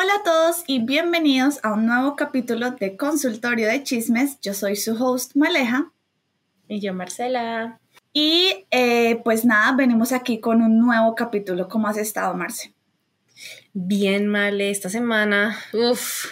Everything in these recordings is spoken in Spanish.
Hola a todos y bienvenidos a un nuevo capítulo de Consultorio de Chismes. Yo soy su host Maleja. Y yo Marcela. Y eh, pues nada, venimos aquí con un nuevo capítulo. ¿Cómo has estado, Marce? Bien, Male, esta semana, uff,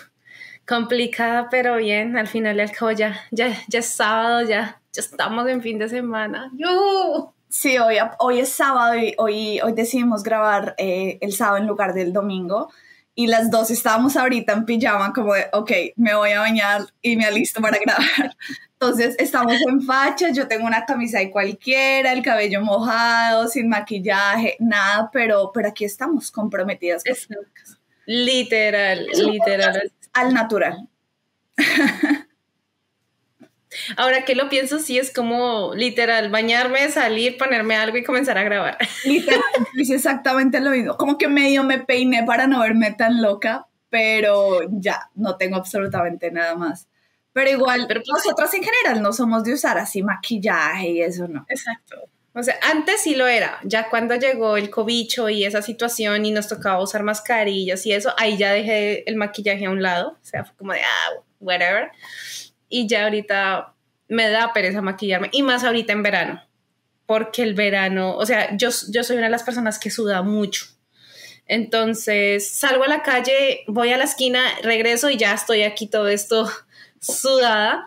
complicada, pero bien. Al final al cabo ya, ya, ya es sábado, ya, ya estamos en fin de semana. ¡Yuhu! Sí, hoy, hoy es sábado y hoy, hoy decidimos grabar eh, el sábado en lugar del domingo y las dos estábamos ahorita en pijama como de, ok, me voy a bañar y me alisto para grabar. Entonces estamos en facha, yo tengo una camisa de cualquiera, el cabello mojado, sin maquillaje, nada, pero, pero aquí estamos comprometidas. literal, literal. Al natural. Ahora que lo pienso, sí es como literal, bañarme, salir, ponerme algo y comenzar a grabar. Literal, es exactamente lo mismo. Como que medio me peiné para no verme tan loca, pero ya, no tengo absolutamente nada más. Pero igual, pero pues nosotras en general no somos de usar así maquillaje y eso no. Exacto. O sea, antes sí lo era. Ya cuando llegó el cobicho y esa situación y nos tocaba usar mascarillas y eso, ahí ya dejé el maquillaje a un lado. O sea, fue como de, ah, whatever y ya ahorita me da pereza maquillarme y más ahorita en verano, porque el verano, o sea, yo, yo soy una de las personas que suda mucho. Entonces salgo a la calle, voy a la esquina, regreso y ya estoy aquí todo esto sudada.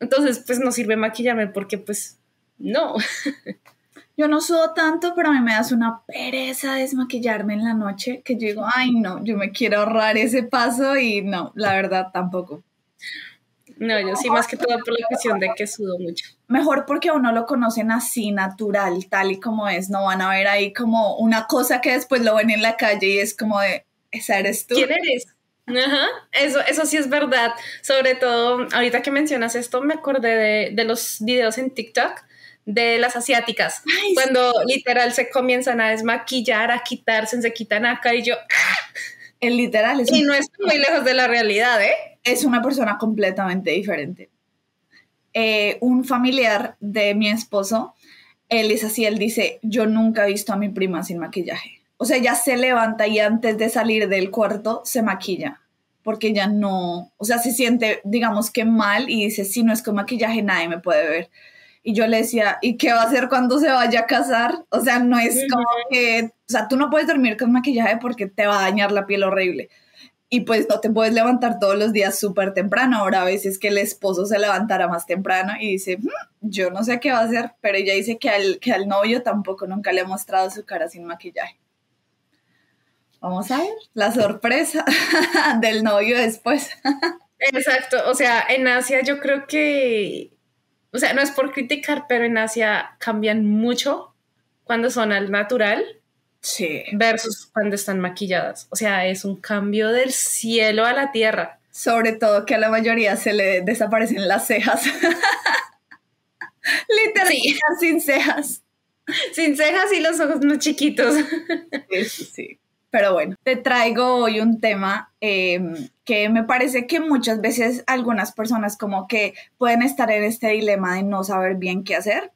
Entonces, pues no sirve maquillarme porque pues no. Yo no sudo tanto, pero a mí me das una pereza desmaquillarme en la noche que yo digo, ay no, yo me quiero ahorrar ese paso y no, la verdad tampoco. No, yo sí, más que todo por la cuestión de que sudo mucho. Mejor porque a uno lo conocen así, natural, tal y como es. No van a ver ahí como una cosa que después lo ven en la calle y es como de, esa eres tú. ¿Quién eres? Ajá, eso, eso sí es verdad. Sobre todo, ahorita que mencionas esto, me acordé de, de los videos en TikTok de las asiáticas, cuando literal se comienzan a desmaquillar, a quitarse, se quitan acá y yo... El literal es... Y no es muy lejos de la realidad, ¿eh? es una persona completamente diferente. Eh, un familiar de mi esposo, él es así, él dice, yo nunca he visto a mi prima sin maquillaje. O sea, ya se levanta y antes de salir del cuarto se maquilla, porque ya no, o sea, se siente, digamos que mal y dice, si no es con maquillaje nadie me puede ver. Y yo le decía, ¿y qué va a hacer cuando se vaya a casar? O sea, no es como que, o sea, tú no puedes dormir con maquillaje porque te va a dañar la piel horrible y pues no te puedes levantar todos los días súper temprano. Ahora a veces que el esposo se levantará más temprano y dice, hmm, yo no sé qué va a hacer, pero ella dice que al, que al novio tampoco nunca le ha mostrado su cara sin maquillaje. Vamos a ver la sorpresa del novio después. Exacto, o sea, en Asia yo creo que, o sea, no es por criticar, pero en Asia cambian mucho cuando son al natural Sí. Versus cuando están maquilladas. O sea, es un cambio del cielo a la tierra. Sobre todo que a la mayoría se le desaparecen las cejas. Literalmente sin cejas. Sin cejas y los ojos muy chiquitos. sí, sí, Pero bueno, te traigo hoy un tema em, que me parece que muchas veces algunas personas como que pueden estar en este dilema de no saber bien qué hacer.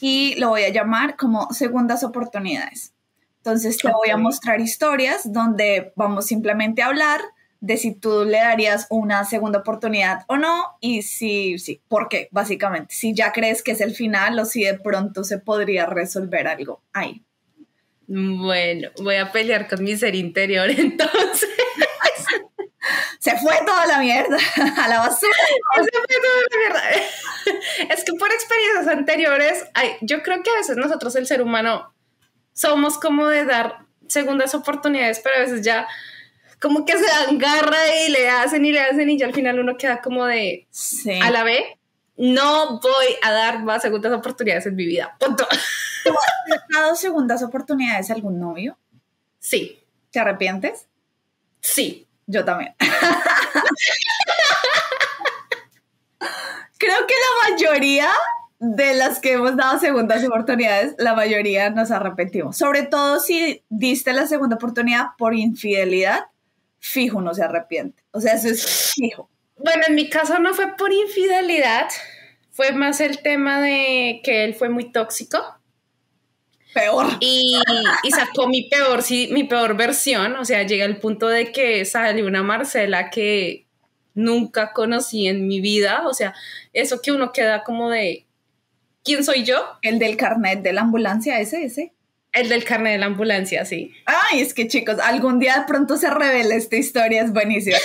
Y lo voy a llamar como segundas oportunidades. Entonces te voy a mostrar historias donde vamos simplemente a hablar de si tú le darías una segunda oportunidad o no y si, sí, ¿por qué? Básicamente, si ya crees que es el final o si de pronto se podría resolver algo ahí. Bueno, voy a pelear con mi ser interior entonces. se fue toda la mierda a la basura. Se fue toda la mierda. Es que por experiencias anteriores, yo creo que a veces nosotros, el ser humano, somos como de dar segundas oportunidades, pero a veces ya como que se agarra y le hacen y le hacen y ya al final uno queda como de a la vez. No voy a dar más segundas oportunidades en mi vida. Punto. has dado segundas oportunidades a algún novio? Sí. ¿Te arrepientes? Sí. Yo también. Creo que la mayoría de las que hemos dado segundas oportunidades, la mayoría nos arrepentimos. Sobre todo si diste la segunda oportunidad por infidelidad, fijo no se arrepiente. O sea, eso es fijo. Bueno, en mi caso no fue por infidelidad, fue más el tema de que él fue muy tóxico. Peor. Y, y sacó mi peor, sí, mi peor versión. O sea, llega al punto de que sale una Marcela que nunca conocí en mi vida. O sea, eso que uno queda como de, ¿quién soy yo? El del carnet de la ambulancia, ese, ese. El del carnet de la ambulancia, sí. Ay, es que chicos, algún día de pronto se revela esta historia, es buenísima.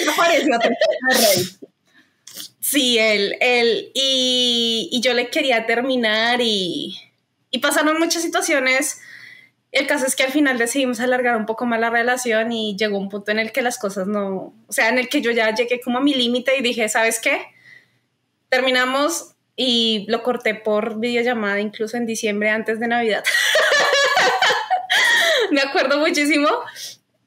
Sí, él, él, y, y yo le quería terminar y, y pasaron muchas situaciones. El caso es que al final decidimos alargar un poco más la relación y llegó un punto en el que las cosas no, o sea, en el que yo ya llegué como a mi límite y dije, ¿sabes qué? Terminamos y lo corté por videollamada incluso en diciembre antes de Navidad. Me acuerdo muchísimo.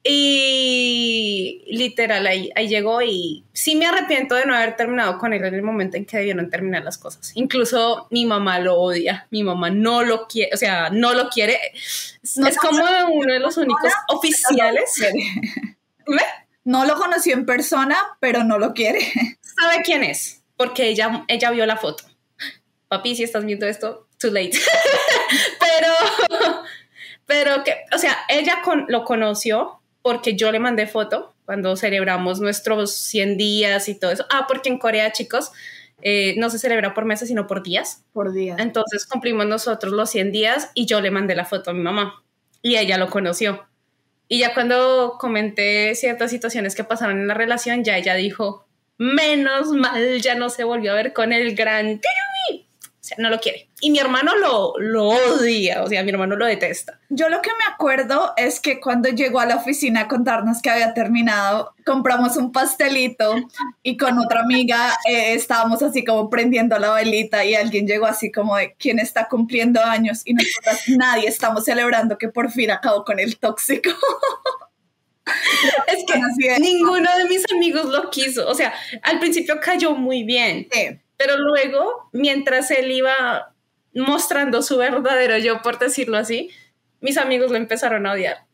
Y literal, ahí, ahí llegó y sí me arrepiento de no haber terminado con él en el momento en que debieron terminar las cosas. Incluso mi mamá lo odia, mi mamá no lo quiere, o sea, no lo quiere. es como uno de los únicos oficiales. No lo conoció en persona, pero no lo quiere. ¿Sabe quién es? Porque ella, ella vio la foto. Papi, si estás viendo esto, too late. pero, pero que, o sea, ella lo conoció porque yo le mandé foto cuando celebramos nuestros 100 días y todo eso. Ah, porque en Corea, chicos, eh, no se celebra por meses, sino por días. Por días. Entonces cumplimos nosotros los 100 días y yo le mandé la foto a mi mamá y ella lo conoció. Y ya cuando comenté ciertas situaciones que pasaron en la relación, ya ella dijo, menos mal, ya no se volvió a ver con el gran o sea, no lo quiere. Y mi hermano lo, lo odia, o sea, mi hermano lo detesta. Yo lo que me acuerdo es que cuando llegó a la oficina a contarnos que había terminado, compramos un pastelito y con otra amiga eh, estábamos así como prendiendo la velita y alguien llegó así como de quién está cumpliendo años y nosotros nadie estamos celebrando que por fin acabó con el tóxico. es que ninguno de mis amigos lo quiso. O sea, al principio cayó muy bien. Sí. Pero luego, mientras él iba mostrando su verdadero yo, por decirlo así, mis amigos lo empezaron a odiar.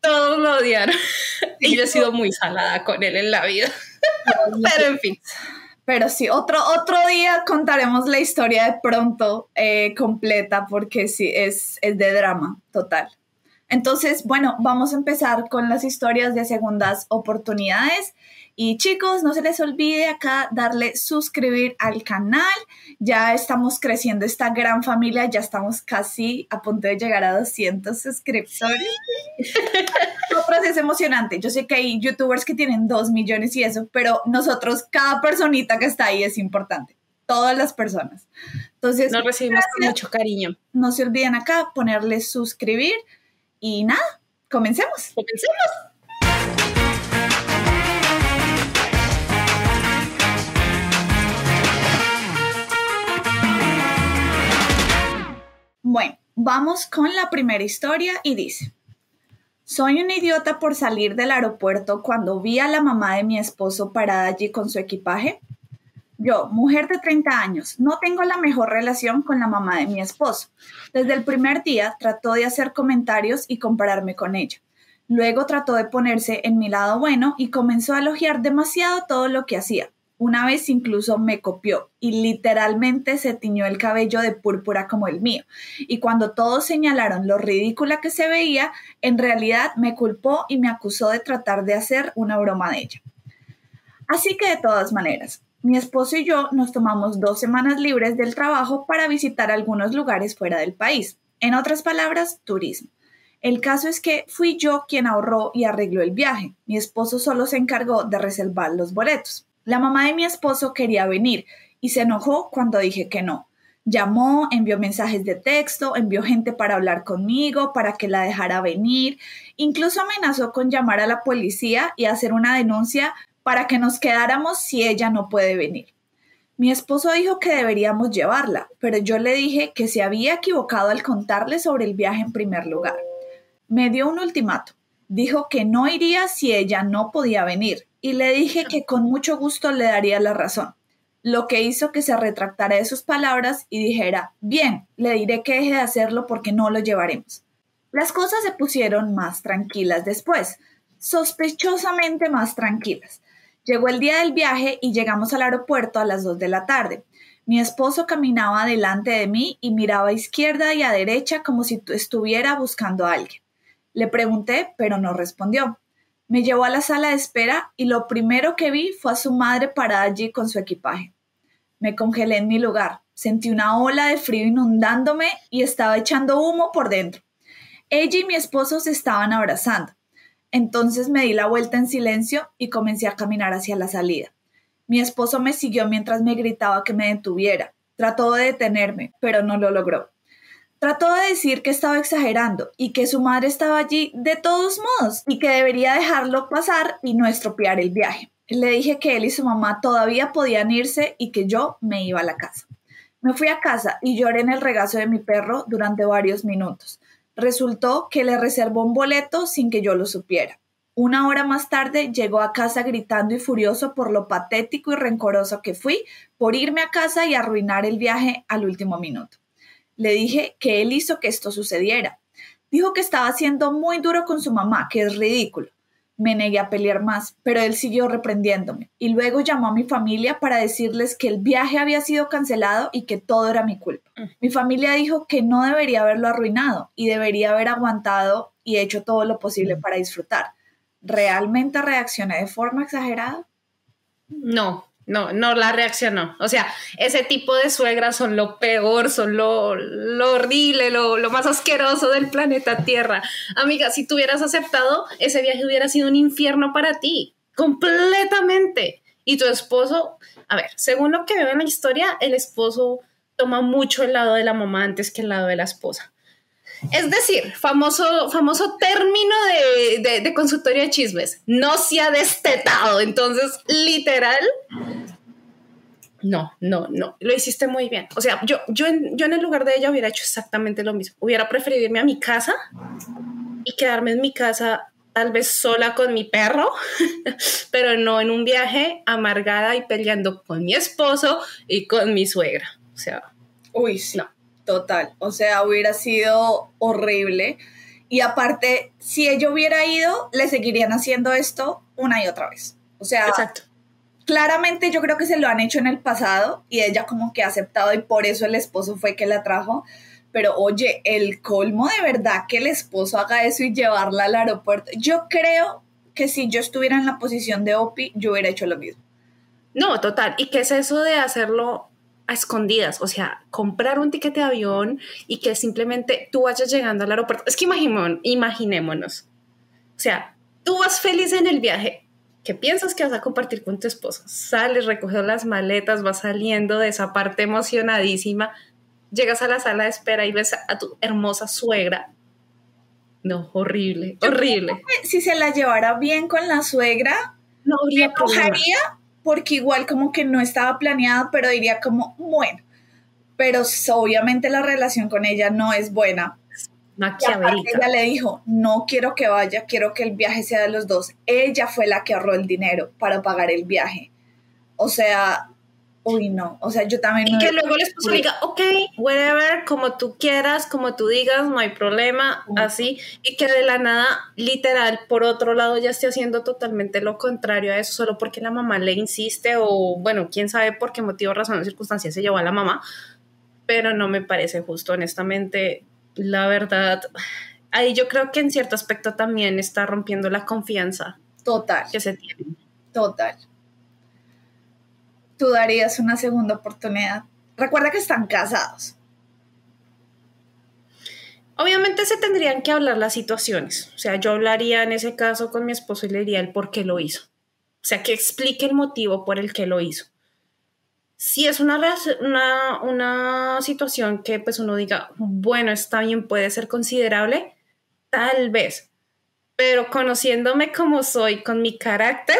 Todos lo odiaron. y yo he sido muy salada con él en la vida. Pero en fin. Pero sí, otro, otro día contaremos la historia de pronto eh, completa porque sí, es, es de drama total. Entonces, bueno, vamos a empezar con las historias de segundas oportunidades. Y chicos, no se les olvide acá darle suscribir al canal. Ya estamos creciendo esta gran familia, ya estamos casi a punto de llegar a 200 suscriptores. Nosotros es emocionante. Yo sé que hay youtubers que tienen 2 millones y eso, pero nosotros, cada personita que está ahí es importante. Todas las personas. Entonces, nos recibimos con mucho cariño. No se olviden acá ponerle suscribir y nada, comencemos. Comencemos. Bueno, vamos con la primera historia y dice, soy un idiota por salir del aeropuerto cuando vi a la mamá de mi esposo parada allí con su equipaje. Yo, mujer de 30 años, no tengo la mejor relación con la mamá de mi esposo. Desde el primer día trató de hacer comentarios y compararme con ella. Luego trató de ponerse en mi lado bueno y comenzó a elogiar demasiado todo lo que hacía. Una vez incluso me copió y literalmente se tiñó el cabello de púrpura como el mío. Y cuando todos señalaron lo ridícula que se veía, en realidad me culpó y me acusó de tratar de hacer una broma de ella. Así que de todas maneras, mi esposo y yo nos tomamos dos semanas libres del trabajo para visitar algunos lugares fuera del país. En otras palabras, turismo. El caso es que fui yo quien ahorró y arregló el viaje. Mi esposo solo se encargó de reservar los boletos. La mamá de mi esposo quería venir y se enojó cuando dije que no. Llamó, envió mensajes de texto, envió gente para hablar conmigo, para que la dejara venir. Incluso amenazó con llamar a la policía y hacer una denuncia para que nos quedáramos si ella no puede venir. Mi esposo dijo que deberíamos llevarla, pero yo le dije que se había equivocado al contarle sobre el viaje en primer lugar. Me dio un ultimato. Dijo que no iría si ella no podía venir y le dije que con mucho gusto le daría la razón, lo que hizo que se retractara de sus palabras y dijera, bien, le diré que deje de hacerlo porque no lo llevaremos. Las cosas se pusieron más tranquilas después, sospechosamente más tranquilas. Llegó el día del viaje y llegamos al aeropuerto a las 2 de la tarde. Mi esposo caminaba delante de mí y miraba a izquierda y a derecha como si estuviera buscando a alguien. Le pregunté, pero no respondió. Me llevó a la sala de espera y lo primero que vi fue a su madre parada allí con su equipaje. Me congelé en mi lugar, sentí una ola de frío inundándome y estaba echando humo por dentro. Ella y mi esposo se estaban abrazando. Entonces me di la vuelta en silencio y comencé a caminar hacia la salida. Mi esposo me siguió mientras me gritaba que me detuviera. Trató de detenerme, pero no lo logró. Trató de decir que estaba exagerando y que su madre estaba allí de todos modos y que debería dejarlo pasar y no estropear el viaje. Le dije que él y su mamá todavía podían irse y que yo me iba a la casa. Me fui a casa y lloré en el regazo de mi perro durante varios minutos. Resultó que le reservó un boleto sin que yo lo supiera. Una hora más tarde llegó a casa gritando y furioso por lo patético y rencoroso que fui por irme a casa y arruinar el viaje al último minuto. Le dije que él hizo que esto sucediera. Dijo que estaba siendo muy duro con su mamá, que es ridículo. Me negué a pelear más, pero él siguió reprendiéndome y luego llamó a mi familia para decirles que el viaje había sido cancelado y que todo era mi culpa. Mm. Mi familia dijo que no debería haberlo arruinado y debería haber aguantado y hecho todo lo posible mm. para disfrutar ¿realmente reaccioné de forma exagerada? No, no, no la reaccionó. O sea, ese tipo de suegras son lo peor, son lo, horrible, lo, lo, más asqueroso del planeta Tierra. Amiga, si tú hubieras aceptado, ese viaje hubiera sido un infierno para ti, completamente. Y tu esposo, a ver, según lo que veo en la historia, el esposo toma mucho el lado de la mamá antes que el lado de la esposa. Es decir, famoso, famoso término de, de, consultorio de chismes, no se ha destetado. Entonces, literal, no, no, no, lo hiciste muy bien. O sea, yo, yo, en, yo en el lugar de ella hubiera hecho exactamente lo mismo. Hubiera preferido irme a mi casa y quedarme en mi casa tal vez sola con mi perro, pero no en un viaje amargada y peleando con mi esposo y con mi suegra. O sea, uy, sí. no. Total, o sea, hubiera sido horrible. Y aparte, si ella hubiera ido, le seguirían haciendo esto una y otra vez. O sea, Exacto. claramente yo creo que se lo han hecho en el pasado y ella como que ha aceptado y por eso el esposo fue que la trajo. Pero oye, el colmo de verdad que el esposo haga eso y llevarla al aeropuerto. Yo creo que si yo estuviera en la posición de Opi, yo hubiera hecho lo mismo. No, total. ¿Y qué es eso de hacerlo a escondidas, o sea, comprar un ticket de avión y que simplemente tú vayas llegando al aeropuerto. Es que imaginémonos, o sea, tú vas feliz en el viaje, que piensas que vas a compartir con tu esposo, sales, recoges las maletas, vas saliendo de esa parte emocionadísima, llegas a la sala de espera y ves a tu hermosa suegra. No, horrible, horrible. Si se la llevara bien con la suegra, no habría problema porque igual como que no estaba planeada, pero diría como, bueno, pero obviamente la relación con ella no es buena. ella le dijo, no quiero que vaya, quiero que el viaje sea de los dos. Ella fue la que ahorró el dinero para pagar el viaje. O sea, uy, no, o sea, yo también... Y que luego el esposo diga, ok, whatever, como tú quieras, como tú digas, no hay problema, así, y que de la nada, literal, por otro lado, ya esté haciendo totalmente lo contrario a eso, solo porque la mamá le insiste, o bueno, quién sabe por qué motivo, razón o circunstancia se llevó a la mamá, pero no me parece justo, honestamente, la verdad, ahí yo creo que en cierto aspecto también está rompiendo la confianza. Total. Que se tiene. Total tú darías una segunda oportunidad? Recuerda que están casados. Obviamente se tendrían que hablar las situaciones. O sea, yo hablaría en ese caso con mi esposo y le diría el por qué lo hizo. O sea, que explique el motivo por el que lo hizo. Si es una, una, una situación que pues uno diga, bueno, está bien, puede ser considerable, tal vez. Pero conociéndome como soy, con mi carácter,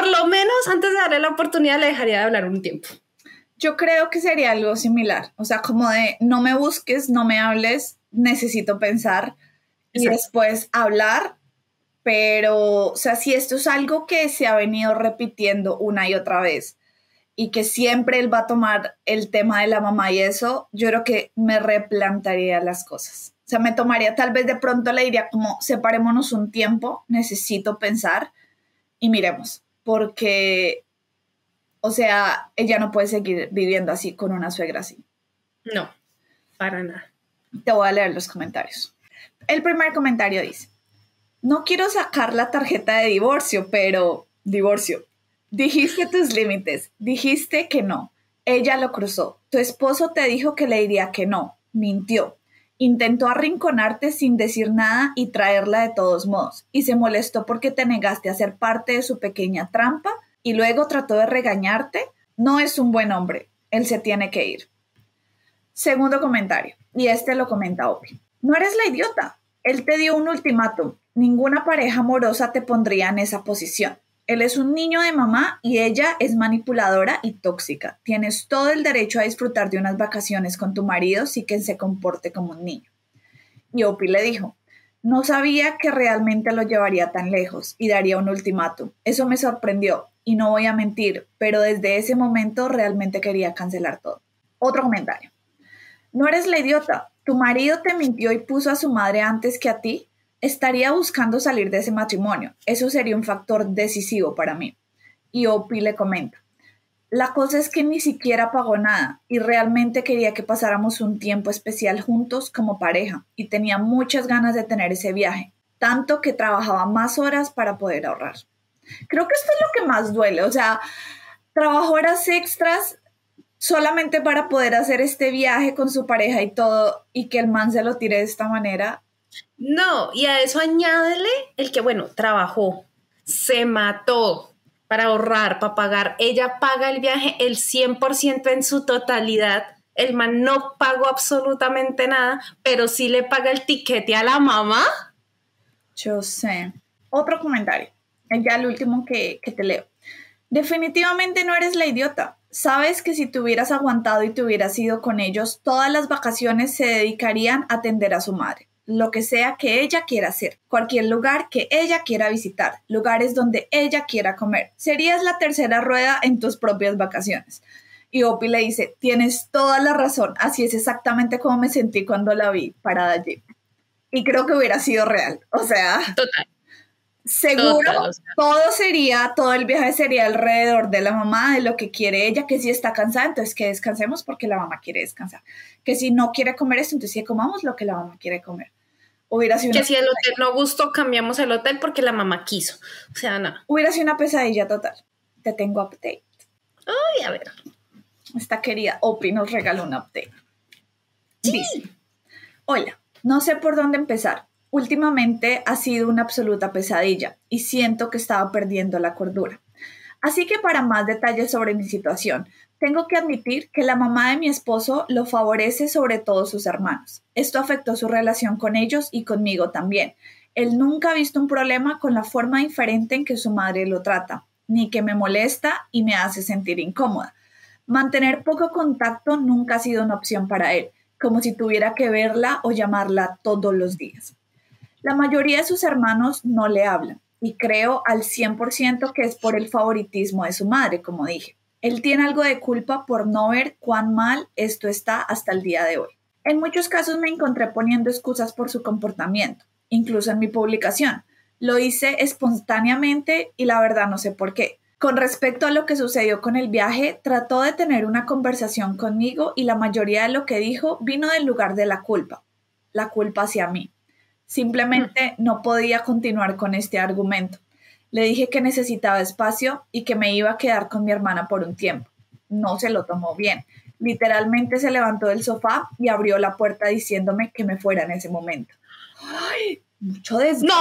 por lo menos antes de darle la oportunidad le dejaría de hablar un tiempo. Yo creo que sería algo similar, o sea, como de no me busques, no me hables, necesito pensar y después hablar, pero, o sea, si esto es algo que se ha venido repitiendo una y otra vez y que siempre él va a tomar el tema de la mamá y eso, yo creo que me replantaría las cosas. O sea, me tomaría, tal vez de pronto le diría como, separémonos un tiempo, necesito pensar y miremos porque O sea, ella no puede seguir viviendo así con una suegra así. No, para nada. Te voy a leer los comentarios. El primer comentario dice, no quiero sacar la tarjeta de divorcio, pero divorcio. Dijiste tus límites, dijiste que no. Ella lo cruzó. Tu esposo te dijo que le diría que no. Mintió. Intentó arrinconarte sin decir nada y traerla de todos modos. Y se molestó porque te negaste a ser parte de su pequeña trampa y luego trató de regañarte. No es un buen hombre. Él se tiene que ir. Segundo comentario. Y este lo comenta Opi. No eres la idiota. Él te dio un ultimátum. Ninguna pareja amorosa te pondría en esa posición. Él es un niño de mamá y ella es manipuladora y tóxica. Tienes todo el derecho a disfrutar de unas vacaciones con tu marido si que se comporte como un niño. Y Opie le dijo, no sabía que realmente lo llevaría tan lejos y daría un ultimátum. Eso me sorprendió y no voy a mentir, pero desde ese momento realmente quería cancelar todo. Otro comentario. No eres la idiota. Tu marido te mintió y puso a su madre antes que a ti estaría buscando salir de ese matrimonio. Eso sería un factor decisivo para mí. Y Opi le comenta, la cosa es que ni siquiera pagó nada y realmente quería que pasáramos un tiempo especial juntos como pareja y tenía muchas ganas de tener ese viaje, tanto que trabajaba más horas para poder ahorrar. Creo que esto es lo que más duele, o sea, trabajó horas extras solamente para poder hacer este viaje con su pareja y todo y que el man se lo tire de esta manera no, y a eso añádele el que, bueno, trabajó, se mató para ahorrar, para pagar. Ella paga el viaje el 100% en su totalidad. El man no pagó absolutamente nada, pero sí le paga el tiquete a la mamá. Yo sé. Otro comentario, ya el último que, que te leo. Definitivamente no eres la idiota. Sabes que si te hubieras aguantado y te hubieras ido con ellos, todas las vacaciones se dedicarían a atender a su madre lo que sea que ella quiera hacer, cualquier lugar que ella quiera visitar, lugares donde ella quiera comer. Serías la tercera rueda en tus propias vacaciones. Y Opie le dice, tienes toda la razón, así es exactamente como me sentí cuando la vi parada allí. Y creo que hubiera sido real, o sea... Total. Seguro, todo sería, todo el viaje sería alrededor de la mamá, de lo que quiere ella, que si está cansada, entonces que descansemos porque la mamá quiere descansar. Que si no quiere comer esto, entonces que comamos lo que la mamá quiere comer. Hubiera sido que si el hotel no gustó, cambiamos el hotel porque la mamá quiso. O sea, nada. Hubiera sido una pesadilla total. Te tengo update. Ay, a ver. Esta querida Opi nos regaló un update. Sí. Hola, no sé por dónde empezar. Últimamente ha sido una absoluta pesadilla y siento que estaba perdiendo la cordura. Así que para más detalles sobre mi situación, tengo que admitir que la mamá de mi esposo lo favorece sobre todos sus hermanos. Esto afectó su relación con ellos y conmigo también. Él nunca ha visto un problema con la forma diferente en que su madre lo trata, ni que me molesta y me hace sentir incómoda. Mantener poco contacto nunca ha sido una opción para él, como si tuviera que verla o llamarla todos los días. La mayoría de sus hermanos no le hablan, y creo al 100% que es por el favoritismo de su madre, como dije. Él tiene algo de culpa por no ver cuán mal esto está hasta el día de hoy. En muchos casos me encontré poniendo excusas por su comportamiento, incluso en mi publicación. Lo hice espontáneamente y la verdad no sé por qué. Con respecto a lo que sucedió con el viaje, trató de tener una conversación conmigo y la mayoría de lo que dijo vino del lugar de la culpa, la culpa hacia mí. Simplemente no podía continuar con este argumento. Le dije que necesitaba espacio y que me iba a quedar con mi hermana por un tiempo. No se lo tomó bien. Literalmente se levantó del sofá y abrió la puerta diciéndome que me fuera en ese momento. Ay, mucho des... No,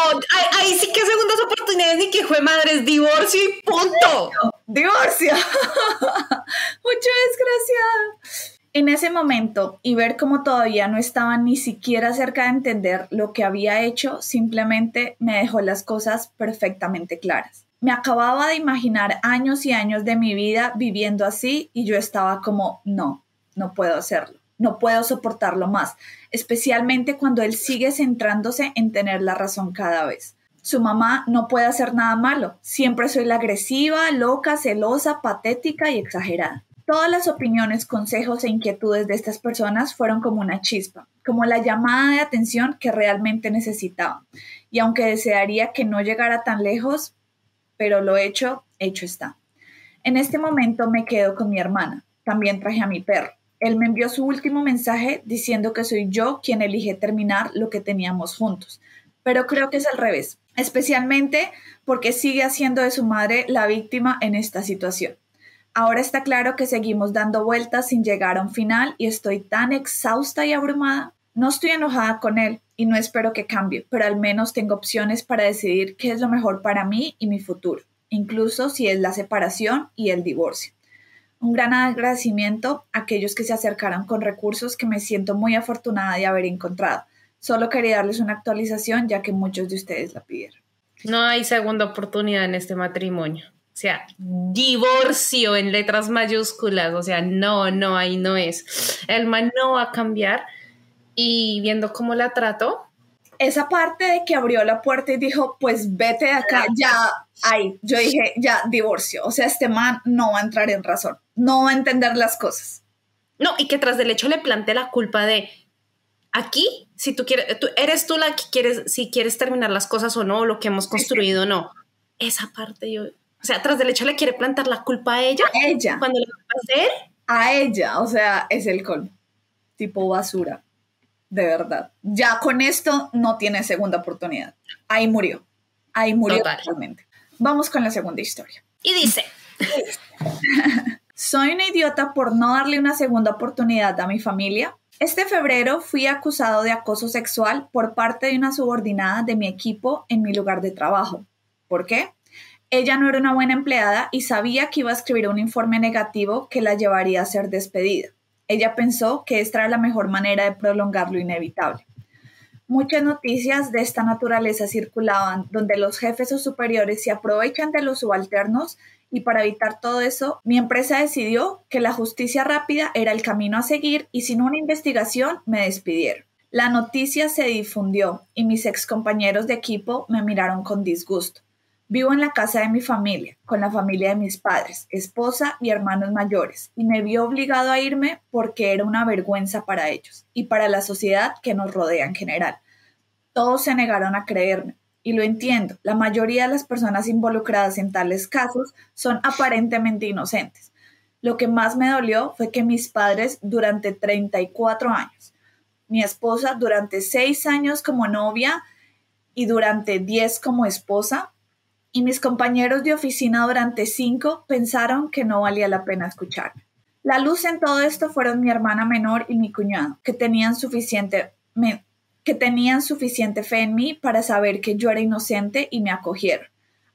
ahí, sí que segundas oportunidades ni que fue madre, es divorcio y punto. Divorcio. mucho desgraciada en ese momento y ver cómo todavía no estaba ni siquiera cerca de entender lo que había hecho, simplemente me dejó las cosas perfectamente claras. Me acababa de imaginar años y años de mi vida viviendo así y yo estaba como, no, no puedo hacerlo, no puedo soportarlo más, especialmente cuando él sigue centrándose en tener la razón cada vez. Su mamá no puede hacer nada malo, siempre soy la agresiva, loca, celosa, patética y exagerada. Todas las opiniones, consejos e inquietudes de estas personas fueron como una chispa, como la llamada de atención que realmente necesitaba. Y aunque desearía que no llegara tan lejos, pero lo hecho, hecho está. En este momento me quedo con mi hermana. También traje a mi perro. Él me envió su último mensaje diciendo que soy yo quien elige terminar lo que teníamos juntos. Pero creo que es al revés, especialmente porque sigue haciendo de su madre la víctima en esta situación. Ahora está claro que seguimos dando vueltas sin llegar a un final y estoy tan exhausta y abrumada. No estoy enojada con él y no espero que cambie, pero al menos tengo opciones para decidir qué es lo mejor para mí y mi futuro, incluso si es la separación y el divorcio. Un gran agradecimiento a aquellos que se acercaron con recursos que me siento muy afortunada de haber encontrado. Solo quería darles una actualización ya que muchos de ustedes la pidieron. No hay segunda oportunidad en este matrimonio. O sea, divorcio en letras mayúsculas. O sea, no, no, ahí no es. El man no va a cambiar. Y viendo cómo la trato. Esa parte de que abrió la puerta y dijo, pues vete de acá, ya, ahí. Yo dije, ya, divorcio. O sea, este man no va a entrar en razón. No va a entender las cosas. No, y que tras del hecho le plante la culpa de, aquí, si tú quieres, tú, eres tú la que quieres, si quieres terminar las cosas o no, lo que hemos construido o no. Esa parte yo, o sea, tras del hecho le quiere plantar la culpa a ella. A ella. Cuando le va a hacer. A ella, o sea, es el colmo. Tipo basura. De verdad. Ya con esto no tiene segunda oportunidad. Ahí murió. Ahí murió totalmente. Vamos con la segunda historia. Y dice. Soy una idiota por no darle una segunda oportunidad a mi familia. Este febrero fui acusado de acoso sexual por parte de una subordinada de mi equipo en mi lugar de trabajo. ¿Por qué? Ella no era una buena empleada y sabía que iba a escribir un informe negativo que la llevaría a ser despedida. Ella pensó que esta era la mejor manera de prolongar lo inevitable. Muchas noticias de esta naturaleza circulaban donde los jefes o superiores se aprovechan de los subalternos y para evitar todo eso, mi empresa decidió que la justicia rápida era el camino a seguir y sin una investigación me despidieron. La noticia se difundió y mis ex compañeros de equipo me miraron con disgusto. Vivo en la casa de mi familia, con la familia de mis padres, esposa y hermanos mayores, y me vi obligado a irme porque era una vergüenza para ellos y para la sociedad que nos rodea en general. Todos se negaron a creerme, y lo entiendo, la mayoría de las personas involucradas en tales casos son aparentemente inocentes. Lo que más me dolió fue que mis padres durante 34 años, mi esposa durante 6 años como novia y durante 10 como esposa, y mis compañeros de oficina durante cinco pensaron que no valía la pena escucharme. La luz en todo esto fueron mi hermana menor y mi cuñado, que tenían suficiente, que tenían suficiente fe en mí para saber que yo era inocente y me acogieron.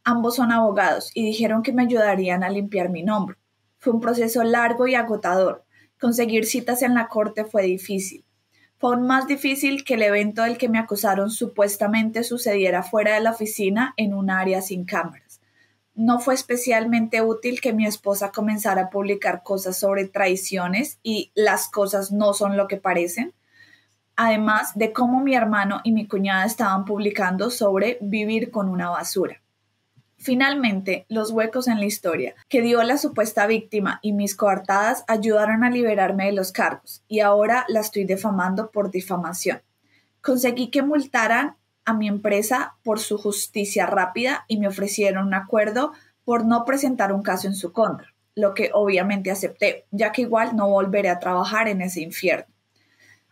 Ambos son abogados y dijeron que me ayudarían a limpiar mi nombre. Fue un proceso largo y agotador. Conseguir citas en la corte fue difícil aún más difícil que el evento del que me acusaron supuestamente sucediera fuera de la oficina en un área sin cámaras. No fue especialmente útil que mi esposa comenzara a publicar cosas sobre traiciones y las cosas no son lo que parecen, además de cómo mi hermano y mi cuñada estaban publicando sobre vivir con una basura. Finalmente, los huecos en la historia que dio la supuesta víctima y mis coartadas ayudaron a liberarme de los cargos y ahora la estoy defamando por difamación. Conseguí que multaran a mi empresa por su justicia rápida y me ofrecieron un acuerdo por no presentar un caso en su contra, lo que obviamente acepté, ya que igual no volveré a trabajar en ese infierno.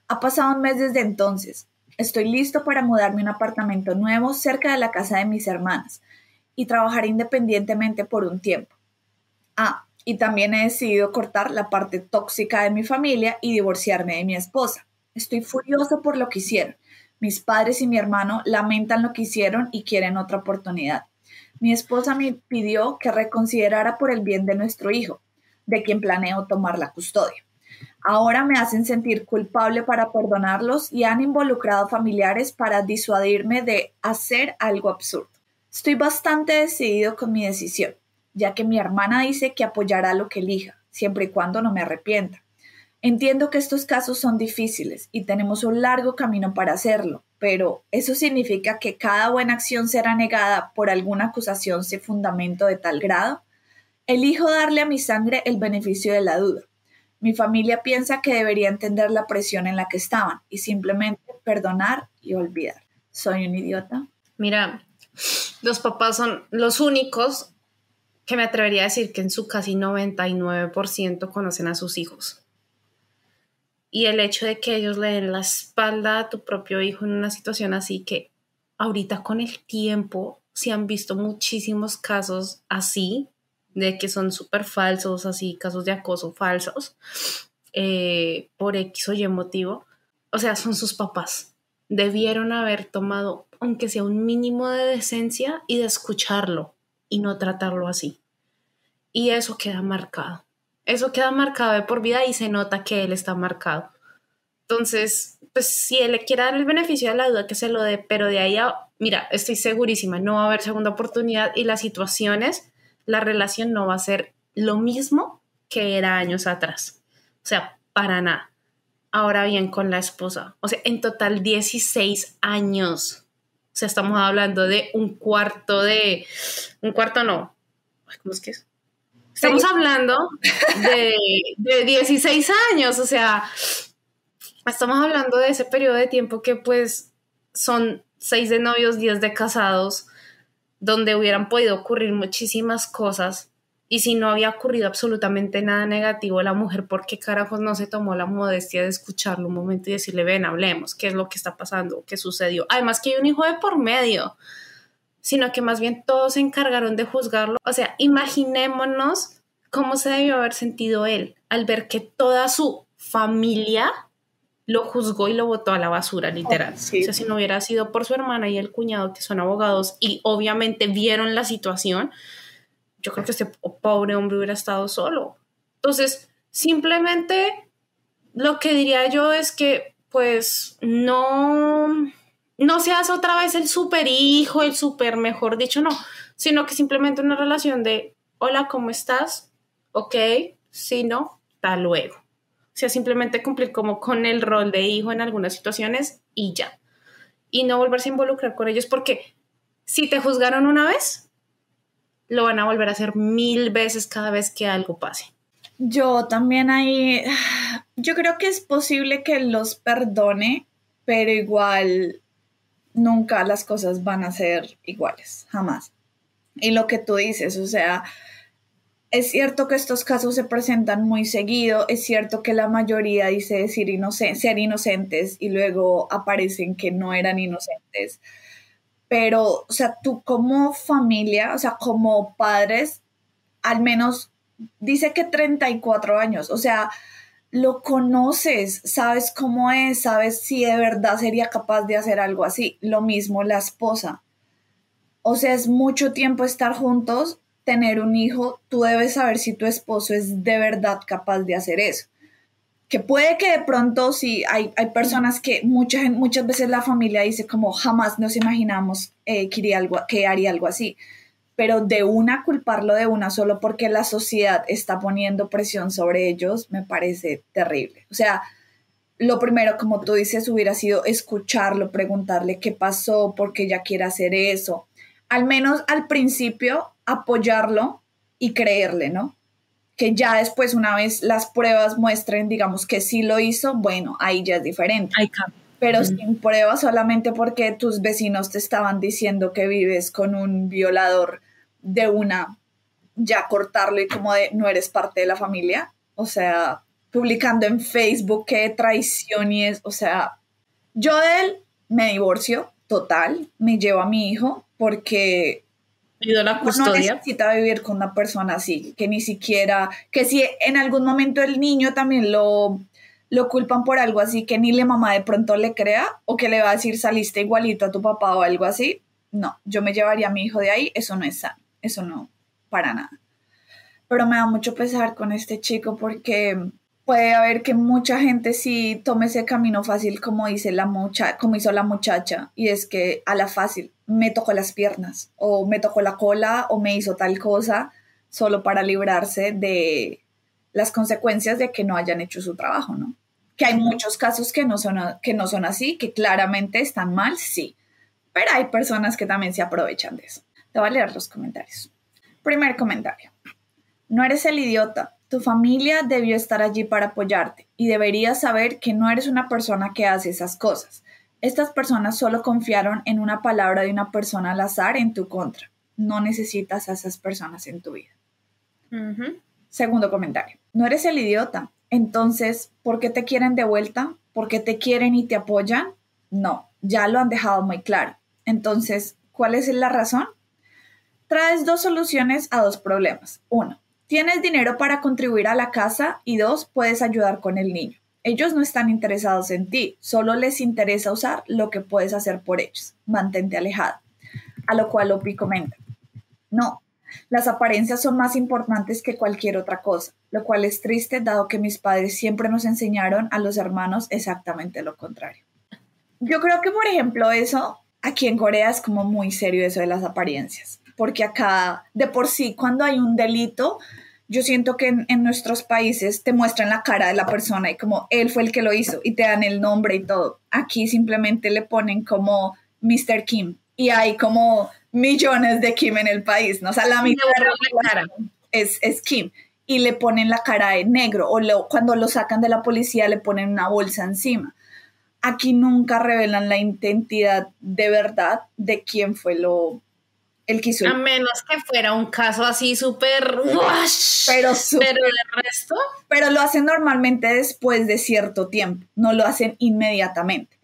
Ha pasado un mes desde entonces. Estoy listo para mudarme a un apartamento nuevo cerca de la casa de mis hermanas y trabajar independientemente por un tiempo. Ah, y también he decidido cortar la parte tóxica de mi familia y divorciarme de mi esposa. Estoy furioso por lo que hicieron. Mis padres y mi hermano lamentan lo que hicieron y quieren otra oportunidad. Mi esposa me pidió que reconsiderara por el bien de nuestro hijo, de quien planeo tomar la custodia. Ahora me hacen sentir culpable para perdonarlos y han involucrado familiares para disuadirme de hacer algo absurdo. Estoy bastante decidido con mi decisión, ya que mi hermana dice que apoyará lo que elija, siempre y cuando no me arrepienta. Entiendo que estos casos son difíciles y tenemos un largo camino para hacerlo, pero ¿eso significa que cada buena acción será negada por alguna acusación sin fundamento de tal grado? Elijo darle a mi sangre el beneficio de la duda. Mi familia piensa que debería entender la presión en la que estaban y simplemente perdonar y olvidar. ¿Soy un idiota? Mira, los papás son los únicos que me atrevería a decir que en su casi 99% conocen a sus hijos. Y el hecho de que ellos le den la espalda a tu propio hijo en una situación así que ahorita con el tiempo se han visto muchísimos casos así, de que son súper falsos, así, casos de acoso falsos, eh, por X o Y motivo. O sea, son sus papás. Debieron haber tomado, aunque sea un mínimo de decencia y de escucharlo y no tratarlo así. Y eso queda marcado. Eso queda marcado de por vida y se nota que él está marcado. Entonces, pues si él le quiere dar el beneficio de la duda, que se lo dé, pero de ahí a, mira, estoy segurísima, no va a haber segunda oportunidad y las situaciones, la relación no va a ser lo mismo que era años atrás. O sea, para nada. Ahora bien, con la esposa, o sea, en total 16 años. O sea, estamos hablando de un cuarto de, un cuarto no, ¿cómo es que es? Estamos hablando de, de 16 años, o sea, estamos hablando de ese periodo de tiempo que pues son seis de novios, diez de casados, donde hubieran podido ocurrir muchísimas cosas. Y si no había ocurrido absolutamente nada negativo, la mujer, ¿por qué carajos no se tomó la modestia de escucharlo un momento y decirle, ven, hablemos, qué es lo que está pasando, qué sucedió? Además que hay un hijo de por medio, sino que más bien todos se encargaron de juzgarlo. O sea, imaginémonos cómo se debió haber sentido él al ver que toda su familia lo juzgó y lo botó a la basura, literal. O sea, si no hubiera sido por su hermana y el cuñado, que son abogados, y obviamente vieron la situación, yo creo que este pobre hombre hubiera estado solo. Entonces, simplemente lo que diría yo es que, pues, no, no seas otra vez el super hijo, el super mejor dicho, no, sino que simplemente una relación de, hola, ¿cómo estás? Ok, si no, hasta luego. O sea, simplemente cumplir como con el rol de hijo en algunas situaciones y ya. Y no volverse a involucrar con ellos porque si te juzgaron una vez, lo van a volver a hacer mil veces cada vez que algo pase. Yo también ahí, yo creo que es posible que los perdone, pero igual nunca las cosas van a ser iguales, jamás. Y lo que tú dices, o sea, es cierto que estos casos se presentan muy seguido, es cierto que la mayoría dice decir ser inocentes y luego aparecen que no eran inocentes, pero, o sea, tú como familia, o sea, como padres, al menos dice que 34 años, o sea, lo conoces, sabes cómo es, sabes si de verdad sería capaz de hacer algo así. Lo mismo la esposa. O sea, es mucho tiempo estar juntos tener un hijo, tú debes saber si tu esposo es de verdad capaz de hacer eso. Que puede que de pronto, si hay, hay personas que muchas, muchas veces la familia dice como jamás nos imaginamos eh, que, algo, que haría algo así, pero de una culparlo de una solo porque la sociedad está poniendo presión sobre ellos me parece terrible. O sea, lo primero, como tú dices, hubiera sido escucharlo, preguntarle qué pasó, por qué ella quiere hacer eso. Al menos al principio apoyarlo y creerle, ¿no? Que ya después, una vez las pruebas muestren, digamos, que sí lo hizo, bueno, ahí ya es diferente. Pero sin pruebas, solamente porque tus vecinos te estaban diciendo que vives con un violador de una, ya cortarlo y como de no eres parte de la familia. O sea, publicando en Facebook que traición y es, o sea, yo de él me divorcio total, me llevo a mi hijo porque la custodia. No necesita vivir con una persona así, que ni siquiera, que si en algún momento el niño también lo, lo culpan por algo así, que ni la mamá de pronto le crea, o que le va a decir saliste igualito a tu papá o algo así, no, yo me llevaría a mi hijo de ahí, eso no es sano, eso no, para nada. Pero me da mucho pesar con este chico porque puede haber que mucha gente sí tome ese camino fácil como dice la mucha, como hizo la muchacha, y es que a la fácil, me tocó las piernas o me tocó la cola o me hizo tal cosa solo para librarse de las consecuencias de que no hayan hecho su trabajo, ¿no? Que hay muchos casos que no son, que no son así, que claramente están mal, sí, pero hay personas que también se aprovechan de eso. Te voy a leer los comentarios. Primer comentario. No eres el idiota. Tu familia debió estar allí para apoyarte y deberías saber que no eres una persona que hace esas cosas. Estas personas solo confiaron en una palabra de una persona al azar en tu contra. no necesitas a esas personas en tu vida. Segundo comentario, no eres el idiota. Entonces, ¿por qué te quieren de vuelta? ¿Por qué te quieren y te apoyan? No, ya lo han dejado muy claro. Entonces, ¿cuál es la razón? Traes dos soluciones a dos problemas. Uno, tienes dinero para contribuir a la casa y dos, puedes ayudar con el niño. Ellos no están interesados en ti, solo les interesa usar lo que puedes hacer por ellos. Mantente alejado. A lo cual Opi comenta, no, las apariencias son más importantes que cualquier otra cosa, lo cual es triste dado que mis padres siempre nos enseñaron a los hermanos exactamente lo contrario. Yo creo que, por ejemplo, eso aquí en Corea es como muy serio eso de las apariencias, porque acá de por sí cuando hay un delito, yo siento que en, nuestros países te muestran la cara de la persona y como él fue el que lo hizo y te dan el nombre y todo. Aquí simplemente le ponen como Mr. Kim y hay como millones de Kim en el país, ¿no? O sea, la mitad de la cara es, es Kim y le ponen la cara de negro o cuando lo sacan de la policía le ponen una bolsa encima. Aquí nunca revelan la identidad de verdad de quién fue lo A menos que fuera un caso así súper pero, pero el resto. Pero lo hacen normalmente después de cierto tiempo, no lo hacen inmediatamente.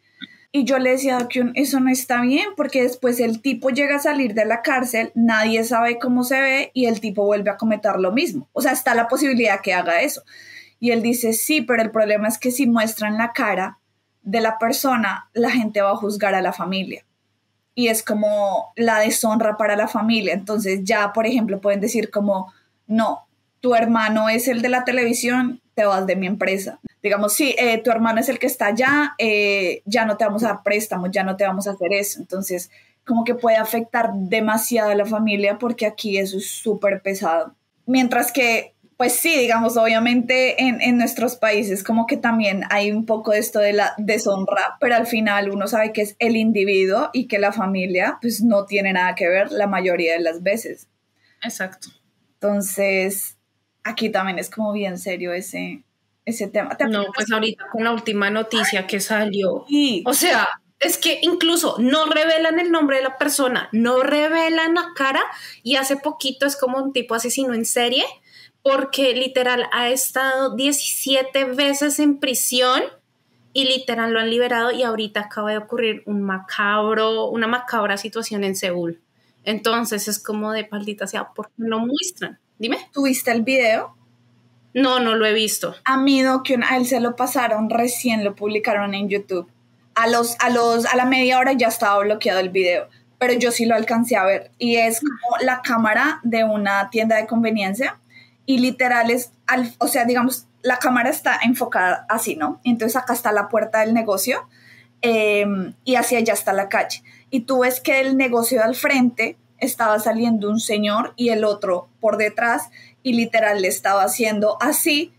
Y yo le decía a que eso no está bien porque después el tipo llega a salir de la cárcel, nadie sabe cómo se ve y el tipo vuelve a cometer lo mismo. O sea, está la posibilidad que haga eso. Y él dice, sí, pero el problema es que si muestran la cara de la persona, la gente va a juzgar a la familia. Y es como la deshonra para la familia. Entonces ya, por ejemplo, pueden decir como, no, tu hermano es el de la televisión, te vas de mi empresa digamos, sí, eh, tu hermano es el que está allá, eh, ya no te vamos a dar préstamos, ya no te vamos a hacer eso. Entonces, como que puede afectar demasiado a la familia porque aquí eso es súper pesado. Mientras que, pues sí, digamos, obviamente en, en, nuestros países como que también hay un poco de esto de la deshonra, pero al final uno sabe que es el individuo y que la familia pues no tiene nada que ver la mayoría de las veces. Exacto. Entonces, aquí también es como bien serio ese, ese tema. No, pues ahorita con la última noticia que salió. O sea, es que incluso no revelan el nombre de la persona, no revelan la cara y hace poquito es como un tipo asesino en serie porque literal ha estado 17 veces en prisión y literal lo han liberado y ahorita acaba de ocurrir un macabro, una macabra situación en Seúl. Entonces es como de paldita sea, ¿por qué no muestran? Dime. ¿Tuviste el video? No, no lo he visto. A mí que a él se lo pasaron, recién lo publicaron en YouTube. A, los, a, los, a la media hora ya estaba bloqueado el video, pero yo sí lo alcancé a ver. Y es como la cámara de una tienda de conveniencia y literal es, al, o sea, digamos, la cámara está enfocada así, ¿no? Entonces acá está la puerta del negocio em, y hacia allá está la calle. Y tú ves que el negocio al frente estaba saliendo un señor y el otro por detrás y literal le estaba haciendo así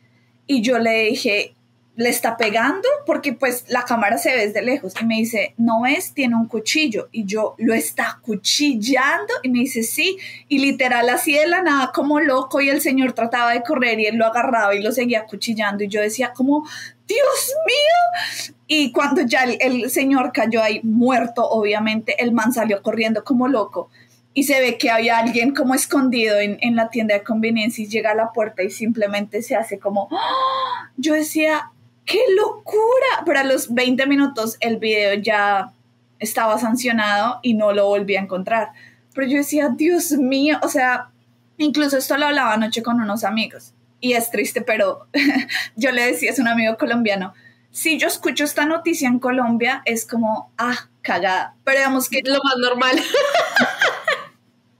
y yo le dije, ¿le está pegando? Porque pues la cámara se ve desde lejos y me dice, no es, tiene un cuchillo y yo lo está cuchillando y me dice, sí, y literal así de la nada como loco y el señor trataba de correr y él lo agarraba y lo seguía cuchillando y yo decía como, Dios mío. Y cuando ya el, señor cayó ahí muerto, obviamente, el man salió corriendo como loco y se ve que había alguien como escondido en, la tienda de conveniencia y llega a la puerta y simplemente se hace como, ¡Ah!". yo decía, qué locura, pero a los 20 minutos el video ya estaba sancionado y no lo volví a encontrar. Pero yo decía, Dios mío, o sea, incluso esto lo hablaba anoche con unos amigos y es triste, pero yo le decía, es un amigo colombiano, si yo escucho esta noticia en Colombia es como, ah, cagada, pero digamos que... Lo más normal.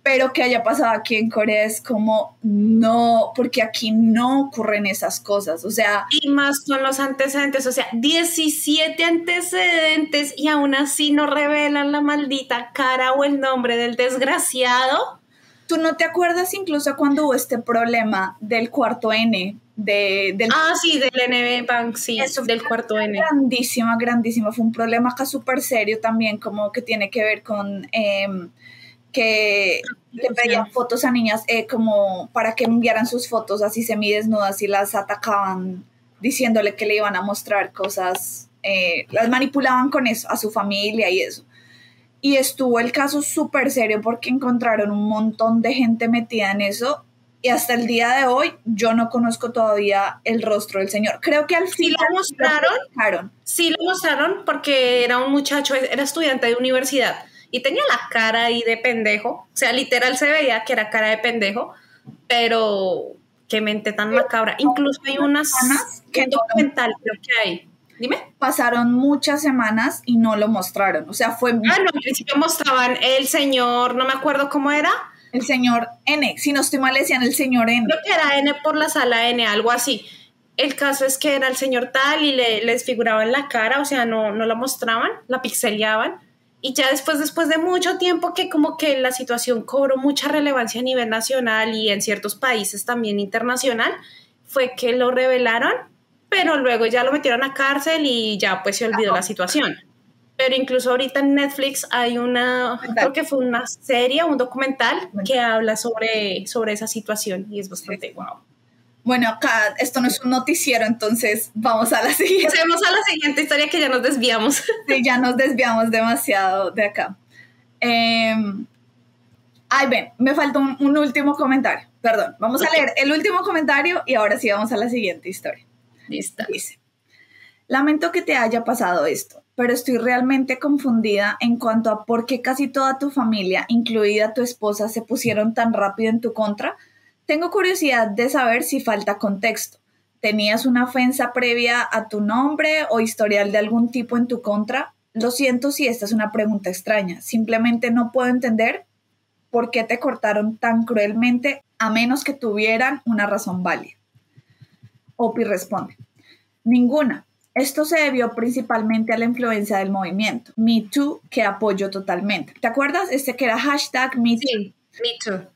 pero que haya pasado aquí en Corea es como no, porque aquí no ocurren esas cosas, o sea... Y más con los antecedentes, o sea, 17 antecedentes y aún así no revelan la maldita cara o el nombre del desgraciado. ¿Tú no te acuerdas incluso cuando hubo este problema del cuarto N? De, del, ah, sí, del NB Bank, sí, Eso del cuarto N. Grandísima, grandísima. Fue un problema acá súper serio también, como que tiene que ver con... Em, que le pedían fotos a niñas eh, como para que enviaran sus fotos así semidesnudas y las atacaban diciéndole que le iban a mostrar cosas, eh, las manipulaban con eso, a su familia y eso. y estuvo el caso súper serio porque encontraron un montón de gente metida en eso y hasta el día de hoy yo no conozco todavía el rostro del señor. Creo que al final... ¿Sí lo mostraron? sí lo mostraron porque era un muchacho, era estudiante de universidad y tenía la cara ahí de pendejo. O sea, literal se veía que era cara de pendejo, pero qué mente tan macabra. Incluso hay unas que documental creo que hay. Dime. Pasaron muchas semanas y no lo mostraron. O sea, fue. Ah, no, al principio mostraban el señor, no me acuerdo cómo era. El señor N. Si no estoy mal, decían el señor N. Creo que era N por la sala N, algo así. El caso es que era el señor tal y le, les figuraban la cara, o sea, no, no la mostraban, la pixeleaban y ya después, después de mucho tiempo que como que la situación cobró mucha relevancia a nivel nacional y en ciertos países también internacional, fue que lo revelaron, pero luego ya lo metieron a cárcel y ya pues se olvidó la situación. Pero incluso ahorita en Netflix hay una, creo que fue una serie, un documental que habla sobre, sobre esa situación y es bastante wow. Bueno, acá esto no es un noticiero, entonces vamos a la siguiente. Vamos a la siguiente historia que ya nos desviamos. Sí, ya nos desviamos demasiado de acá. Em, ay, ven, me faltó un, último comentario. Perdón, vamos a leer el último comentario y ahora sí vamos a la siguiente historia. Listo. Dice, lamento que te haya pasado esto, pero estoy realmente confundida en cuanto a por qué casi toda tu familia, incluida tu esposa, se pusieron tan rápido en tu contra tengo curiosidad de saber si falta contexto. ¿Tenías una ofensa previa a tu nombre o historial de algún tipo en tu contra? Lo siento si esta es una pregunta extraña. Simplemente no puedo entender por qué te cortaron tan cruelmente a menos que tuvieran una razón válida. Opi responde, ninguna. Esto se debió principalmente a la influencia del movimiento Me Too, que apoyo totalmente. ¿Te acuerdas? Este que era hashtag Me Too.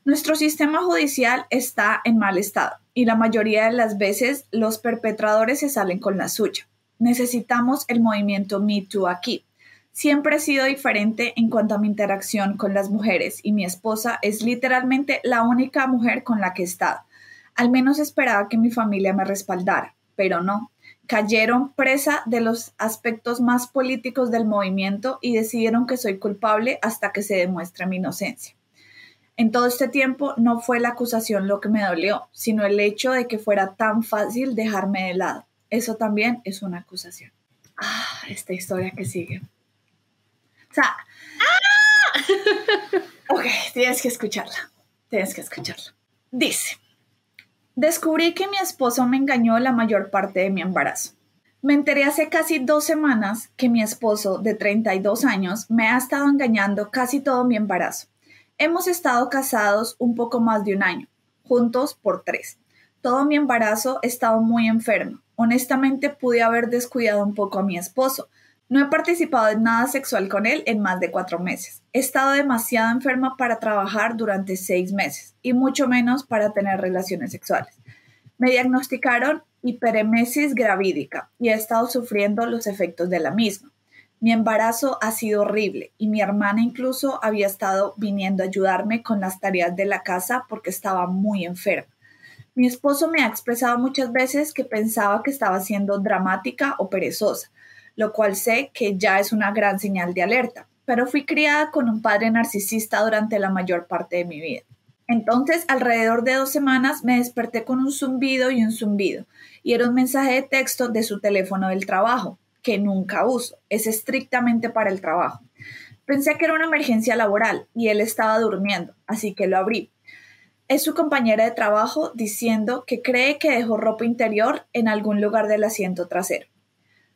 Nuestro sistema judicial está en mal estado y la mayoría de las veces los perpetradores se salen con la suya. Necesitamos el movimiento Me Too aquí. Siempre he sido diferente en cuanto a mi interacción con las mujeres y mi esposa es literalmente la única mujer con la que he estado. Al menos esperaba que mi familia me respaldara, pero no. Cayeron presa de los aspectos más políticos del movimiento y decidieron que soy culpable hasta que se demuestre mi inocencia. En todo este tiempo no fue la acusación lo que me dolió, sino el hecho de que fuera tan fácil dejarme de lado. Eso también es una acusación. Ah, esta historia que sigue. O sea, ¡ah! ok, tienes que escucharla. Tienes que escucharla. Dice, descubrí que mi esposo me engañó la mayor parte de mi embarazo. Me enteré hace casi dos semanas que mi esposo, de 32 años, me ha estado engañando casi todo mi embarazo. Hemos estado casados un poco más de un año, juntos por tres. Todo mi embarazo he estado muy enfermo. Honestamente pude haber descuidado un poco a mi esposo. No he participado en nada sexual con él en más de cuatro meses. He estado demasiado enferma para trabajar durante seis meses y mucho menos para tener relaciones sexuales. Me diagnosticaron hiperemesis gravídica y he estado sufriendo los efectos de la misma. Mi embarazo ha sido horrible y mi hermana incluso había estado viniendo a ayudarme con las tareas de la casa porque estaba muy enferma. Mi esposo me ha expresado muchas veces que pensaba que estaba siendo dramática o perezosa, lo cual sé que ya es una gran señal de alerta, pero fui criada con un padre narcisista durante la mayor parte de mi vida. Entonces, alrededor de dos semanas me desperté con un zumbido y un zumbido, y era un mensaje de texto de su teléfono del trabajo que nunca uso. Es estrictamente para el trabajo. Pensé que era una emergencia laboral y él estaba durmiendo, así que lo abrí. Es su compañera de trabajo diciendo que cree que dejó ropa interior en algún lugar del asiento trasero.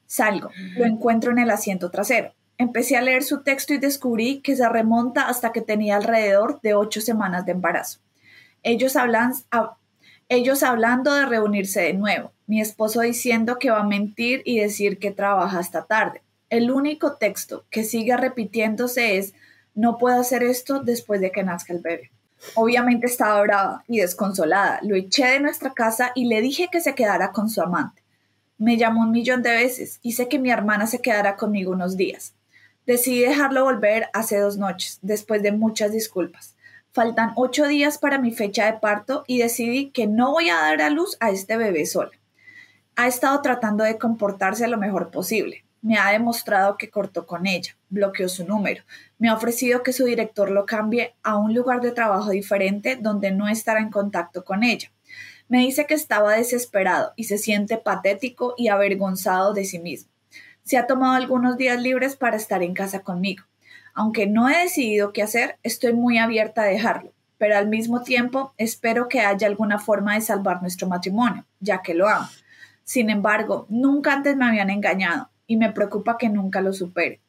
Salgo, lo encuentro en el asiento trasero. Empecé a leer su texto y descubrí que se remonta hasta que tenía alrededor de ocho semanas de embarazo. Ellos hablan, ellos hablando de reunirse de nuevo, mi esposo diciendo que va a mentir y decir que trabaja hasta tarde. El único texto que sigue repitiéndose es no puedo hacer esto después de que nazca el bebé. Obviamente estaba brava y desconsolada. Lo eché de nuestra casa y le dije que se quedara con su amante. Me llamó un millón de veces. Hice que mi hermana se quedara conmigo unos días. Decidí dejarlo volver hace dos noches, después de muchas disculpas. Faltan ocho días para mi fecha de parto y decidí que no voy a dar a luz a este bebé sola. Ha estado tratando de comportarse lo mejor posible. me ha demostrado que cortó con ella, bloqueó su número, me ha ofrecido que su director lo cambie a un lugar de trabajo diferente donde no estará en contacto con ella. Me dice que estaba desesperado y se siente patético y avergonzado de sí mismo. Se ha tomado algunos días libres para estar en casa conmigo. Aunque no he decidido qué hacer, estoy muy abierta a dejarlo, pero al mismo tiempo espero que haya alguna forma de salvar nuestro matrimonio, ya que lo amo. Sin embargo, nunca antes me habían engañado y me preocupa que nunca lo supere.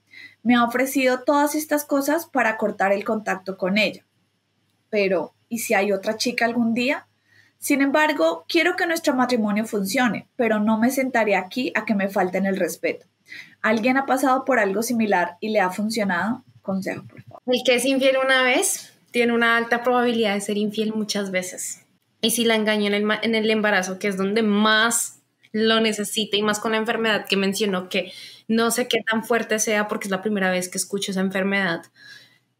Me ha ofrecido todas estas cosas para cortar el contacto con ella. Pero, ¿y si hay otra chica algún día? Sin embargo, quiero que nuestro matrimonio funcione, pero no me sentaré aquí a que me falten el respeto. ¿Alguien ha pasado por algo similar y le ha funcionado? Consejo, por favor. El que es infiel una vez tiene una alta probabilidad de ser infiel muchas veces. Y si la engañó en el, en el embarazo, que es donde más lo necesita y más con la enfermedad que mencionó, que no sé qué tan fuerte sea porque es la primera vez que escucho esa enfermedad,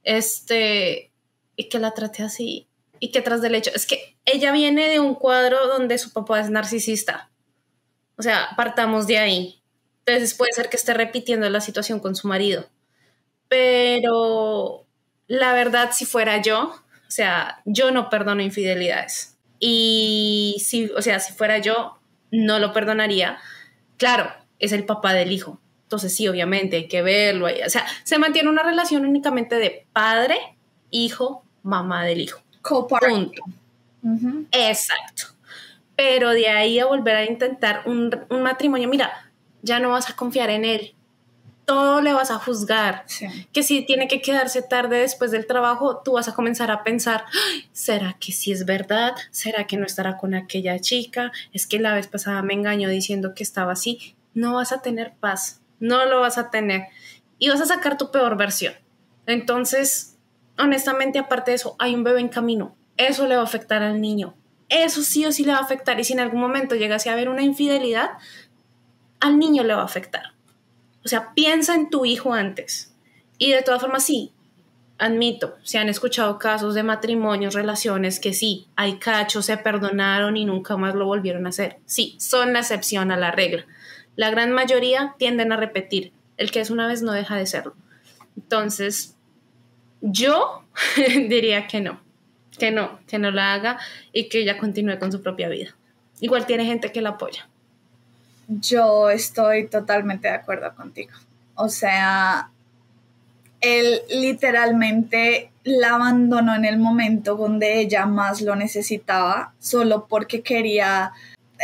este, y que la trate así, y que tras del hecho, es que ella viene de un cuadro donde su papá es narcisista. O sea, partamos de ahí. Entonces puede ser que esté repitiendo la situación con su marido. Pero la verdad, si fuera yo, o sea, yo no perdono infidelidades. Y si, o sea, si fuera yo, no lo perdonaría. Claro, es el papá del hijo. Entonces sí, obviamente hay que verlo. O sea, se mantiene una relación únicamente de padre, hijo, mamá del hijo. Punto. Exacto. Pero de ahí a volver a intentar un, matrimonio, mira, ya no vas a confiar en él. Todo le vas a juzgar. Que si tiene que quedarse tarde después del trabajo, tú vas a comenzar a pensar, ¿será que sí es verdad? ¿Será que no estará con aquella chica? Es que la vez pasada me engañó diciendo que estaba así. No vas a tener paz. No lo vas a tener. Y vas a sacar tu peor versión. Entonces, honestamente, aparte de eso, hay un bebé en camino. Eso le va a afectar al niño. Eso sí o sí le va a afectar. Y si en algún momento llegase a haber una infidelidad, al niño le va a afectar. O sea, piensa en tu hijo antes. Y de todas formas, sí, admito, se han escuchado casos de matrimonios, relaciones que sí, hay cachos, se perdonaron y nunca más lo volvieron a hacer. Sí, son la excepción a la regla. La gran mayoría tienden a repetir. El que es una vez no deja de serlo. Entonces, yo diría que no, que no, que no la haga y que ella continúe con su propia vida. Igual tiene gente que la apoya. Yo estoy totalmente de acuerdo contigo. O sea, él literalmente la abandonó en el momento donde ella más lo necesitaba, solo porque quería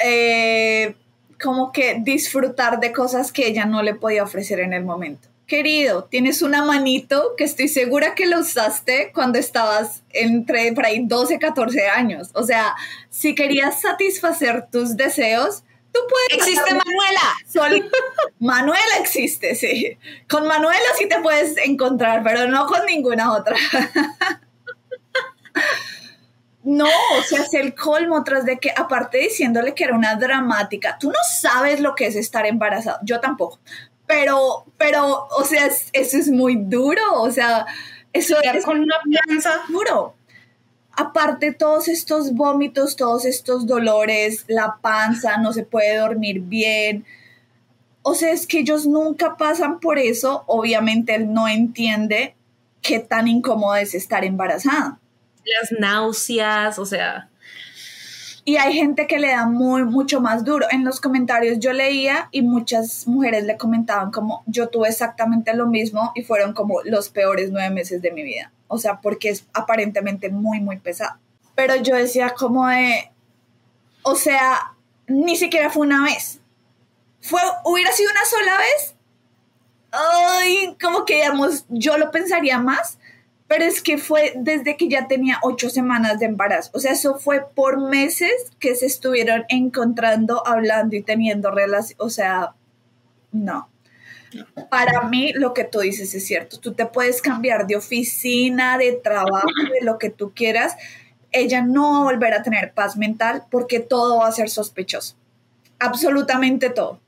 eh, como que disfrutar de cosas que ella no le podía ofrecer en el momento querido, tienes una manito que estoy segura que lo usaste cuando estabas entre por ahí 12, 14 años. O sea, si querías satisfacer tus deseos, tú puedes... Existe Manuela. Manuela existe, sí. Con Manuela sí te puedes encontrar, pero no con ninguna otra. No, o sea, es el colmo tras de que, aparte diciéndole que era una dramática, tú no sabes lo que es estar embarazado, yo tampoco, pero, pero, o sea, eso es muy duro, o sea, eso es con una panza duro. Aparte, todos estos vómitos, todos estos dolores, la panza, no se puede dormir bien. O sea, es que ellos nunca pasan por eso. Obviamente, él no entiende qué tan incómodo es estar embarazada. Las náuseas, o sea. Y hay gente que le da muy, mucho más duro. En los comentarios yo leía y muchas mujeres le comentaban como yo tuve exactamente lo mismo y fueron como los peores nueve meses de mi vida. O sea, porque es aparentemente muy, muy pesado. Pero yo decía como de, o sea, ni siquiera fue una vez. Fue, hubiera sido una sola vez. Ay, como que digamos, yo lo pensaría más pero es que fue desde que ya tenía ocho semanas de embarazo. O sea, eso fue por meses que se estuvieron encontrando, hablando y teniendo relaciones. O sea, no. Para mí lo que tú dices es cierto. Tú te puedes cambiar de oficina, de trabajo, de lo que tú quieras. Ella no va a volver a tener paz mental porque todo va a ser sospechoso. Absolutamente todo.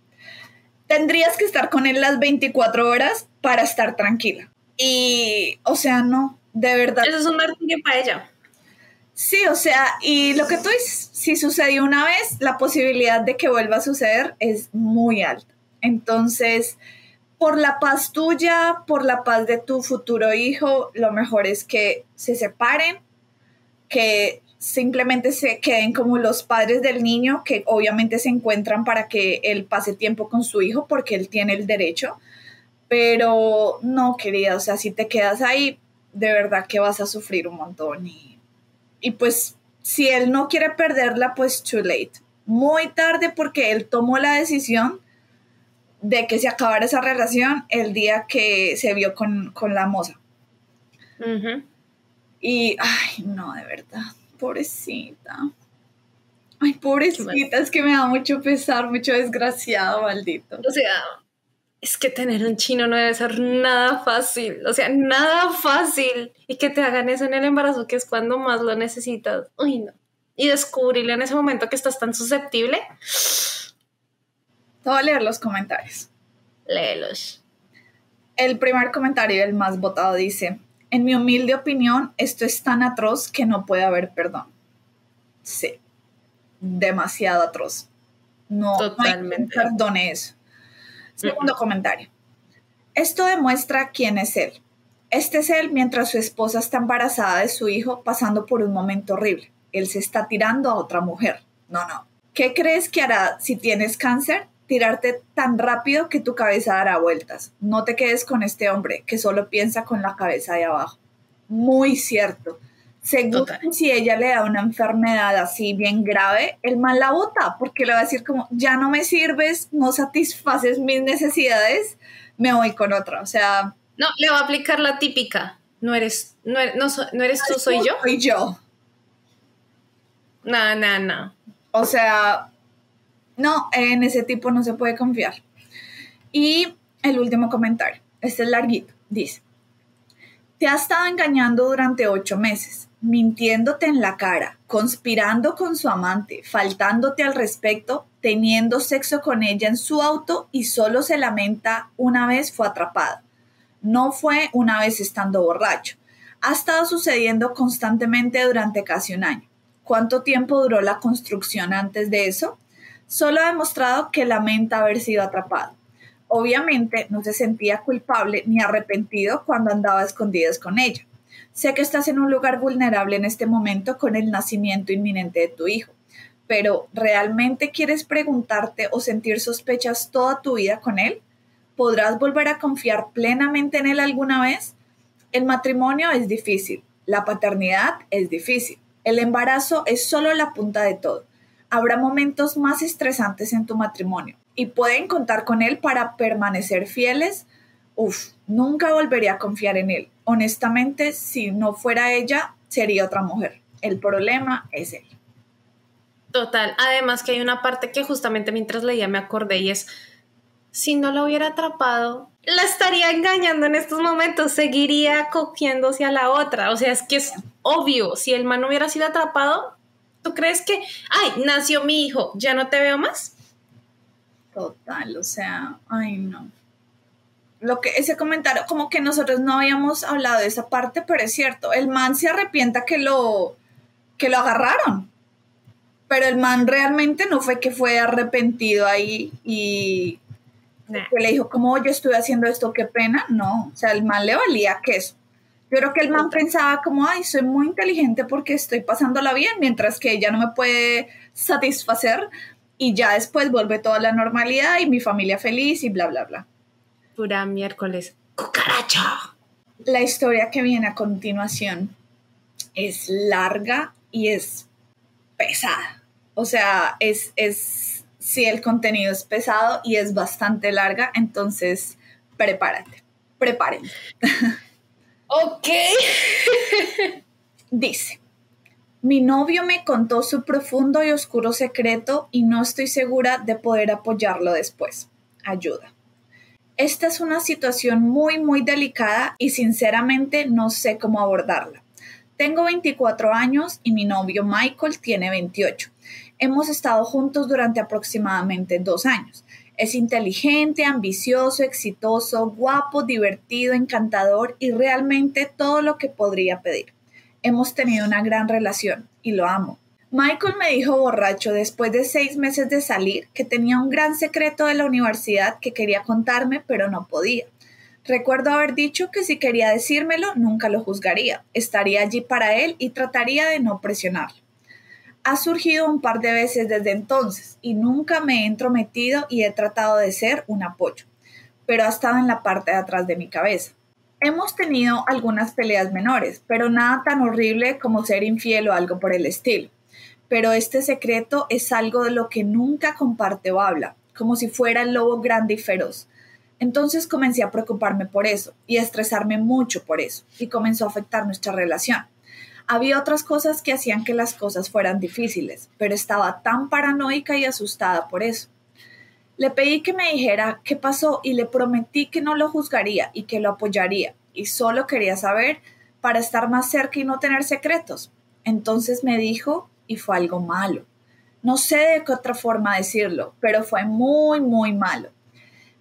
Tendrías que estar con él las 24 horas para estar tranquila. Y, o sea, no, de verdad. Eso es un martirio para ella. Sí, o sea, y lo que tú dices, si sucedió una vez, la posibilidad de que vuelva a suceder es muy alta. Entonces, por la paz tuya, por la paz de tu futuro hijo, lo mejor es que se separen, que simplemente se queden como los padres del niño, que obviamente se encuentran para que él pase tiempo con su hijo porque él tiene el derecho. Pero no, querida, o sea, si te quedas ahí, de verdad que vas a sufrir un montón. Y, y pues si él no quiere perderla, pues too late. Muy tarde porque él tomó la decisión de que se acabara esa relación el día que se vio con, la moza. Y, ay, no, de verdad, pobrecita. Ay, pobrecita, es que me da mucho pesar, mucho desgraciado, maldito. O sea, es que tener un chino no debe ser nada fácil, o sea, nada fácil. Y que te hagan eso en el embarazo, que es cuando más lo necesitas. Uy, no. Y descubrirlo en ese momento que estás tan susceptible. Te voy a leer los comentarios. Léelos. El primer comentario, el más votado, dice: En mi humilde opinión, esto es tan atroz que no puede haber perdón. Sí, demasiado atroz. No, Totalmente. no hay eso. Segundo comentario. Esto demuestra quién es él. Este es él mientras su esposa está embarazada de su hijo pasando por un momento horrible. Él se está tirando a otra mujer. No, no. ¿Qué crees que hará si tienes cáncer? Tirarte tan rápido que tu cabeza dará vueltas. No te quedes con este hombre que solo piensa con la cabeza de abajo. Muy cierto. Seguro si ella le da una enfermedad así bien grave, el mal la bota, porque le va a decir como, ya no me sirves, no satisfaces mis necesidades, me voy con otra. O sea... No, le va a aplicar la típica. No eres, no eres, no, eres tú, soy yo. Soy yo. No, no, no. O sea, no, en ese tipo no se puede confiar. Y el último comentario, este es larguito, dice, te ha estado engañando durante ocho meses mintiéndote en la cara, conspirando con su amante, faltándote al respecto, teniendo sexo con ella en su auto y solo se lamenta una vez fue atrapado. No fue una vez estando borracho. Ha estado sucediendo constantemente durante casi un año. ¿Cuánto tiempo duró la construcción antes de eso? Solo ha demostrado que lamenta haber sido atrapado. Obviamente no se sentía culpable ni arrepentido cuando andaba escondidas con ella Sé que estás en un lugar vulnerable en este momento con el nacimiento inminente de tu hijo, pero ¿realmente quieres preguntarte o sentir sospechas toda tu vida con él? ¿Podrás volver a confiar plenamente en él alguna vez? El matrimonio es difícil, la paternidad es difícil, el embarazo es solo la punta de todo. Habrá momentos más estresantes en tu matrimonio y pueden contar con él para permanecer fieles. Uf, nunca volvería a confiar en él honestamente, si no fuera ella, sería otra mujer. El problema es él. Total. Además que hay una parte que justamente mientras leía me acordé y es, si no lo hubiera atrapado, la estaría engañando en estos momentos, seguiría cogiéndose a la otra. O sea, es que es obvio, si el man hubiera sido atrapado, ¿tú crees que, ay, nació mi hijo, ya no te veo más? Total, o sea, ay no lo que ese comentario, como que nosotros no habíamos hablado de esa parte, pero es cierto, el man se arrepienta que lo, que lo agarraron, pero el man realmente no fue que fue arrepentido ahí y que le dijo como yo estuve haciendo esto, qué pena, no, o sea, el man le valía queso. Yo creo que el man pensaba como, ay, soy muy inteligente porque estoy pasándola bien, mientras que ella no me puede satisfacer y ya después vuelve toda la normalidad y mi familia feliz y bla, bla, bla pura miércoles. ¡Cucaracha! La historia que viene a continuación es larga y es pesada. O sea, es, es, sí, el contenido es pesado y es bastante larga, entonces prepárate, prepárense. Ok. Dice, mi novio me contó su profundo y oscuro secreto y no estoy segura de poder apoyarlo después. Ayuda. Esta es una situación muy, muy delicada y sinceramente no sé cómo abordarla. Tengo 24 años y mi novio Michael tiene 28. Hemos estado juntos durante aproximadamente dos años. Es inteligente, ambicioso, exitoso, guapo, divertido, encantador y realmente todo lo que podría pedir. Hemos tenido una gran relación y lo amo. Michael me dijo borracho después de seis meses de salir que tenía un gran secreto de la universidad que quería contarme, pero no podía. Recuerdo haber dicho que si quería decírmelo, nunca lo juzgaría, estaría allí para él y trataría de no presionarlo. Ha surgido un par de veces desde entonces y nunca me he entrometido y he tratado de ser un apoyo, pero ha estado en la parte de atrás de mi cabeza. Hemos tenido algunas peleas menores, pero nada tan horrible como ser infiel o algo por el estilo. Pero este secreto es algo de lo que nunca comparte o habla, como si fuera el lobo grande y feroz entonces comencé a preocuparme por eso y a estresarme mucho por eso y comenzó a afectar nuestra relación. Había otras cosas que hacían que las cosas fueran difíciles, pero estaba tan paranoica y asustada por eso. Le pedí que me dijera qué pasó y le prometí que no lo juzgaría y que lo apoyaría y solo quería saber para estar más cerca y no tener secretos. Entonces me dijo y fue algo malo. No sé de qué otra forma decirlo, pero fue muy, muy malo.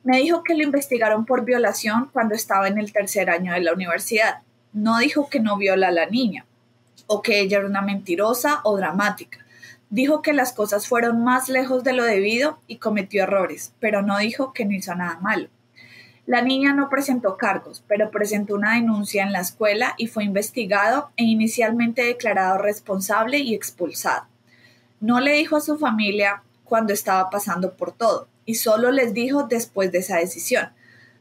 Me dijo que lo investigaron por violación cuando estaba en el tercer año de la universidad. No dijo que no viola a la niña o que ella era una mentirosa o dramática. Dijo que las cosas fueron más lejos de lo debido y cometió errores, pero no dijo que no hizo nada malo. La niña no presentó cargos, pero presentó una denuncia en la escuela y fue investigado e inicialmente declarado responsable y expulsado. No le dijo a su familia cuando estaba pasando por todo y solo les dijo después de esa decisión.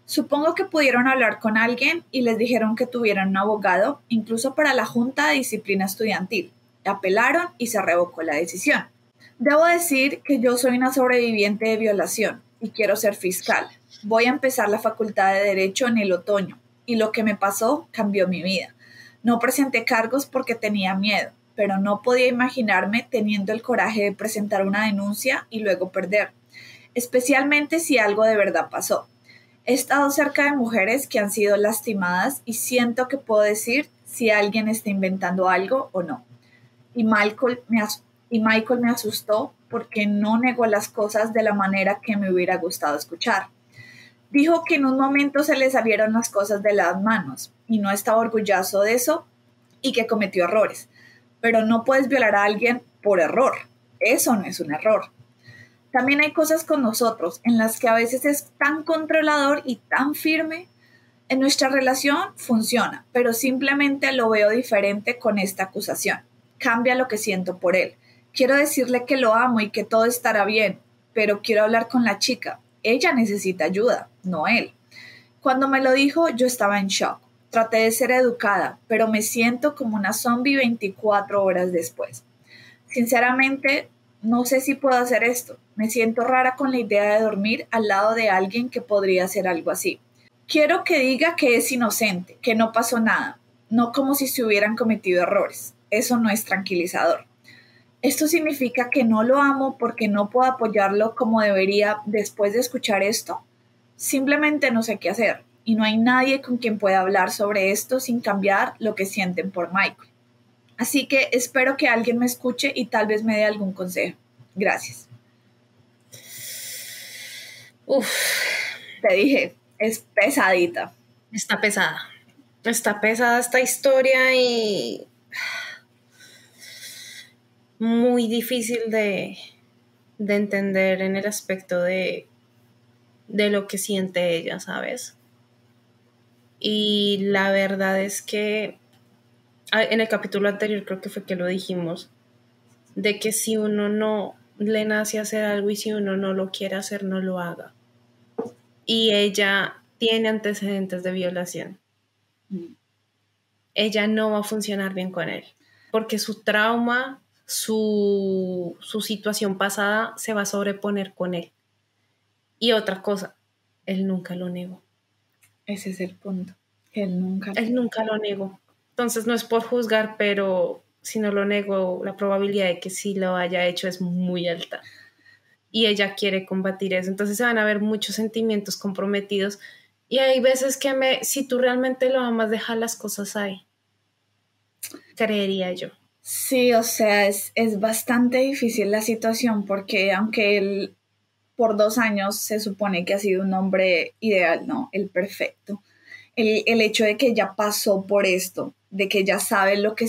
Supongo que pudieron hablar con alguien y les dijeron que tuvieran un abogado, incluso para la Junta de Disciplina Estudiantil. Apelaron y se revocó la decisión. Debo decir que yo soy una sobreviviente de violación y quiero ser fiscal. Voy a empezar la facultad de Derecho en el otoño y lo que me pasó cambió mi vida. No presenté cargos porque tenía miedo, pero no podía imaginarme teniendo el coraje de presentar una denuncia y luego perder especialmente si algo de verdad pasó. He estado cerca de mujeres que han sido lastimadas y siento que puedo decir si alguien está inventando algo o no. Y Michael me, asustó porque no negó las cosas de la manera que me hubiera gustado escuchar. Dijo que en un momento se le salieron las cosas de las manos y no estaba orgulloso de eso y que cometió errores. Pero no puedes violar a alguien por error. Eso no es un error. También hay cosas con nosotros en las que a veces es tan controlador y tan firme. En nuestra relación funciona, pero simplemente lo veo diferente con esta acusación. Cambia lo que siento por él. Quiero decirle que lo amo y que todo estará bien, pero quiero hablar con la chica. Ella necesita ayuda, no él. Cuando me lo dijo, yo estaba en shock. Traté de ser educada, pero me siento como una zombie 24 horas después. Sinceramente, no sé si puedo hacer esto. Me siento rara con la idea de dormir al lado de alguien que podría hacer algo así. Quiero que diga que es inocente, que no pasó nada, no como si se hubieran cometido errores. Eso no es tranquilizador. ¿Esto significa que no lo amo porque no puedo apoyarlo como debería después de escuchar esto? Simplemente no sé qué hacer y no hay nadie con quien pueda hablar sobre esto sin cambiar lo que sienten por Michael. Así que espero que alguien me escuche y tal vez me dé algún consejo. Gracias. Uf, te dije, es pesadita. Está pesada. Está pesada esta historia y muy difícil de, de entender en el aspecto de, de lo que siente ella, ¿sabes? Y la verdad es que en el capítulo anterior creo que fue que lo dijimos, de que si uno no le nace hacer algo y si uno no lo quiere hacer, no lo haga. Y ella tiene antecedentes de violación. Mm. Ella no va a funcionar bien con él, porque su trauma, su, su situación pasada se va a sobreponer con él. Y otra cosa, él nunca lo negó. Ese es el punto. Él nunca. Él nunca lo negó. Entonces no es por juzgar, pero si no lo nego, la probabilidad de que sí lo haya hecho es muy alta. Y ella quiere combatir eso. Entonces se van a ver muchos sentimientos comprometidos. Y hay veces que me, si tú realmente lo amas, deja las cosas ahí. Creería yo. Sí, o sea, es, es bastante difícil la situación porque aunque él por dos años se supone que ha sido un hombre ideal, no, el perfecto. El, el hecho de que ella pasó por esto, de que ya sabe lo que,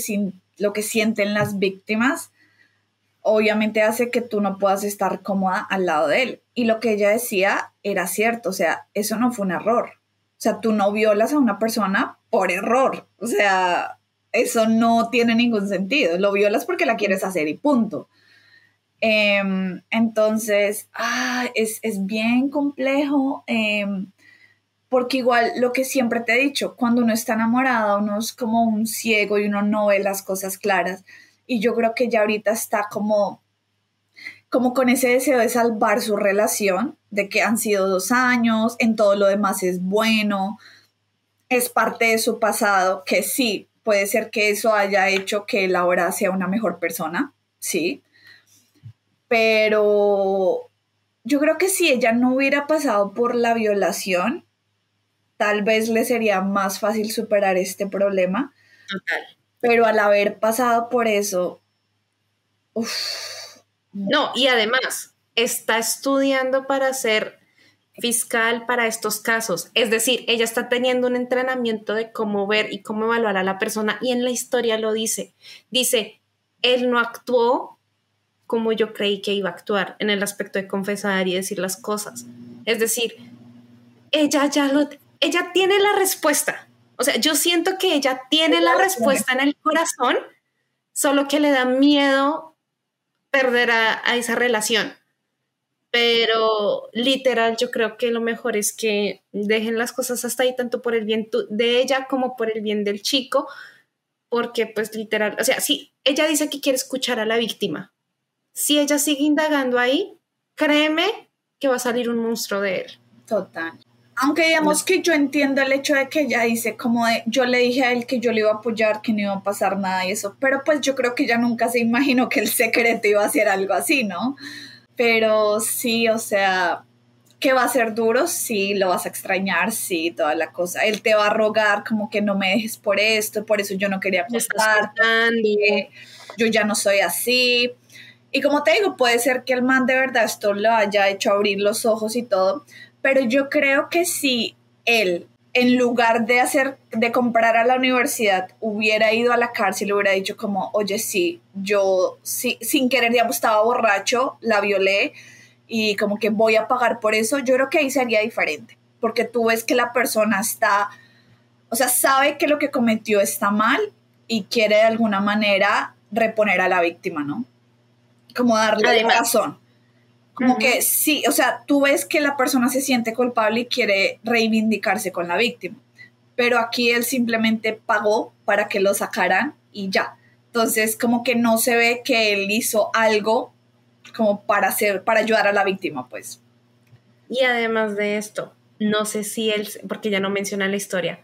lo que sienten las víctimas, obviamente hace que tú no puedas estar cómoda al lado de él. Y lo que ella decía era cierto, o sea, eso no fue un error. O sea, tú no violas a una persona por error. O sea, eso no tiene ningún sentido. Lo violas porque la quieres hacer y punto. Em, entonces, ah, es, bien complejo. Em, porque igual lo que siempre te he dicho, cuando uno está enamorado, uno es como un ciego y uno no ve las cosas claras. Y yo creo que ya ahorita está como, como con ese deseo de salvar su relación, de que han sido dos años, en todo lo demás es bueno, es parte de su pasado, que sí, puede ser que eso haya hecho que él ahora sea una mejor persona, sí. Pero yo creo que si ella no hubiera pasado por la violación, tal vez le sería más fácil superar este problema. Total. Pero al haber pasado por eso, no, y además está estudiando para ser fiscal para estos casos. Es decir, ella está teniendo un entrenamiento de cómo ver y cómo evaluar a la persona y en la historia lo dice. Dice, él no actuó como yo creí que iba a actuar en el aspecto de confesar y decir las cosas. Es decir, ella ya lo, ella tiene la respuesta. O sea, yo siento que ella tiene la respuesta en el corazón, solo que le da miedo perder a, esa relación. Pero literal, yo creo que lo mejor es que dejen las cosas hasta ahí, tanto por el bien de ella como por el bien del chico, porque pues literal, o sea, si ella dice que quiere escuchar a la víctima, si ella sigue indagando ahí, créeme que va a salir un monstruo de él. Total. Aunque digamos que yo entiendo el hecho de que ella dice como de, yo le dije a él que yo le iba a apoyar, que no iba a pasar nada y eso, pero pues yo creo que ella nunca se imaginó que el secreto iba a ser algo así, ¿no? Pero sí, o sea, que va a ser duro, sí, lo vas a extrañar, sí, toda la cosa. Él te va a rogar como que no me dejes por esto, por eso yo no quería contarte, yo ya no soy así. Y como te digo, puede ser que el man de verdad esto lo haya hecho abrir los ojos y todo, pero yo creo que si él, en lugar de hacer, de comprar a la universidad, hubiera ido a la cárcel, hubiera dicho como, oye, sí, yo sí, sin querer, ya estaba borracho, la violé y como que voy a pagar por eso, yo creo que ahí sería diferente, porque tú ves que la persona está, o sea, sabe que lo que cometió está mal y quiere de alguna manera reponer a la víctima, ¿no? Como darle razón. Como que sí, o sea, tú ves que la persona se siente culpable y quiere reivindicarse con la víctima, pero aquí él simplemente pagó para que lo sacaran y ya. Entonces, como que no se ve que él hizo algo como para hacer, para ayudar a la víctima, pues. Y además de esto, no sé si él, porque ya no menciona la historia,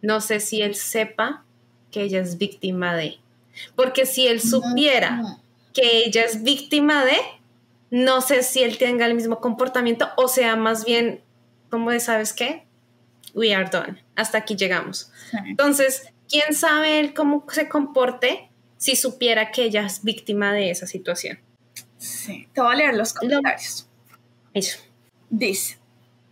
no sé si él sepa que ella es víctima de. Porque si él supiera que ella es víctima de, no sé si él tenga el mismo comportamiento o sea más bien como de, ¿sabes qué? We are done. Hasta aquí llegamos. Entonces, ¿quién sabe él cómo se comporte si supiera que ella es víctima de esa situación? Sí, te voy a leer los comentarios. Eso. Dice,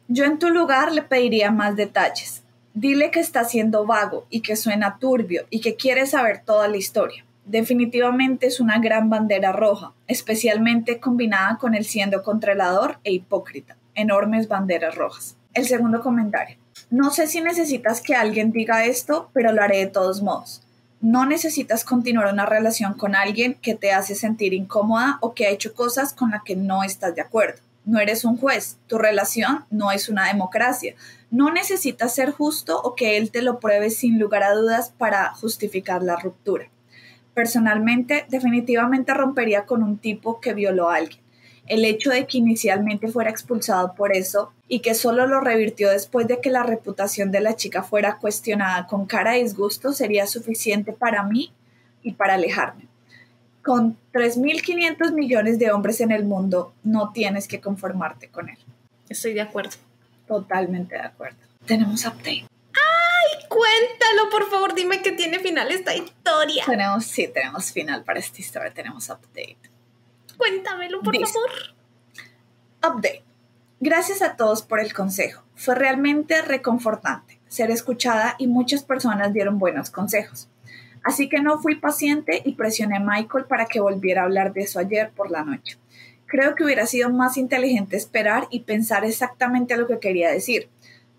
yo en tu lugar le pediría más detalles. Dile que está siendo vago y que suena turbio y que quiere saber toda la historia definitivamente es una gran bandera roja, especialmente combinada con el siendo controlador e hipócrita. Enormes banderas rojas. El segundo comentario. No sé si necesitas que alguien diga esto, pero lo haré de todos modos. No necesitas continuar una relación con alguien que te hace sentir incómoda o que ha hecho cosas con las que no estás de acuerdo. No eres un juez, tu relación no es una democracia. No necesitas ser justo o que él te lo pruebe sin lugar a dudas para justificar la ruptura. Personalmente, definitivamente rompería con un tipo que violó a alguien. El hecho de que inicialmente fuera expulsado por eso y que solo lo revirtió después de que la reputación de la chica fuera cuestionada con cara de disgusto sería suficiente para mí y para alejarme. Con 3.500 millones de hombres en el mundo, no tienes que conformarte con él. Estoy de acuerdo. Totalmente de acuerdo. Tenemos update cuéntalo, por favor, dime que tiene final esta historia. Tenemos, sí, tenemos final para esta historia, tenemos update. Cuéntamelo, por favor. Update. Gracias a todos por el consejo. Fue realmente reconfortante ser escuchada y muchas personas dieron buenos consejos. Así que no fui paciente y presioné a Michael para que volviera a hablar de eso ayer por la noche. Creo que hubiera sido más inteligente esperar y pensar exactamente lo que quería decir,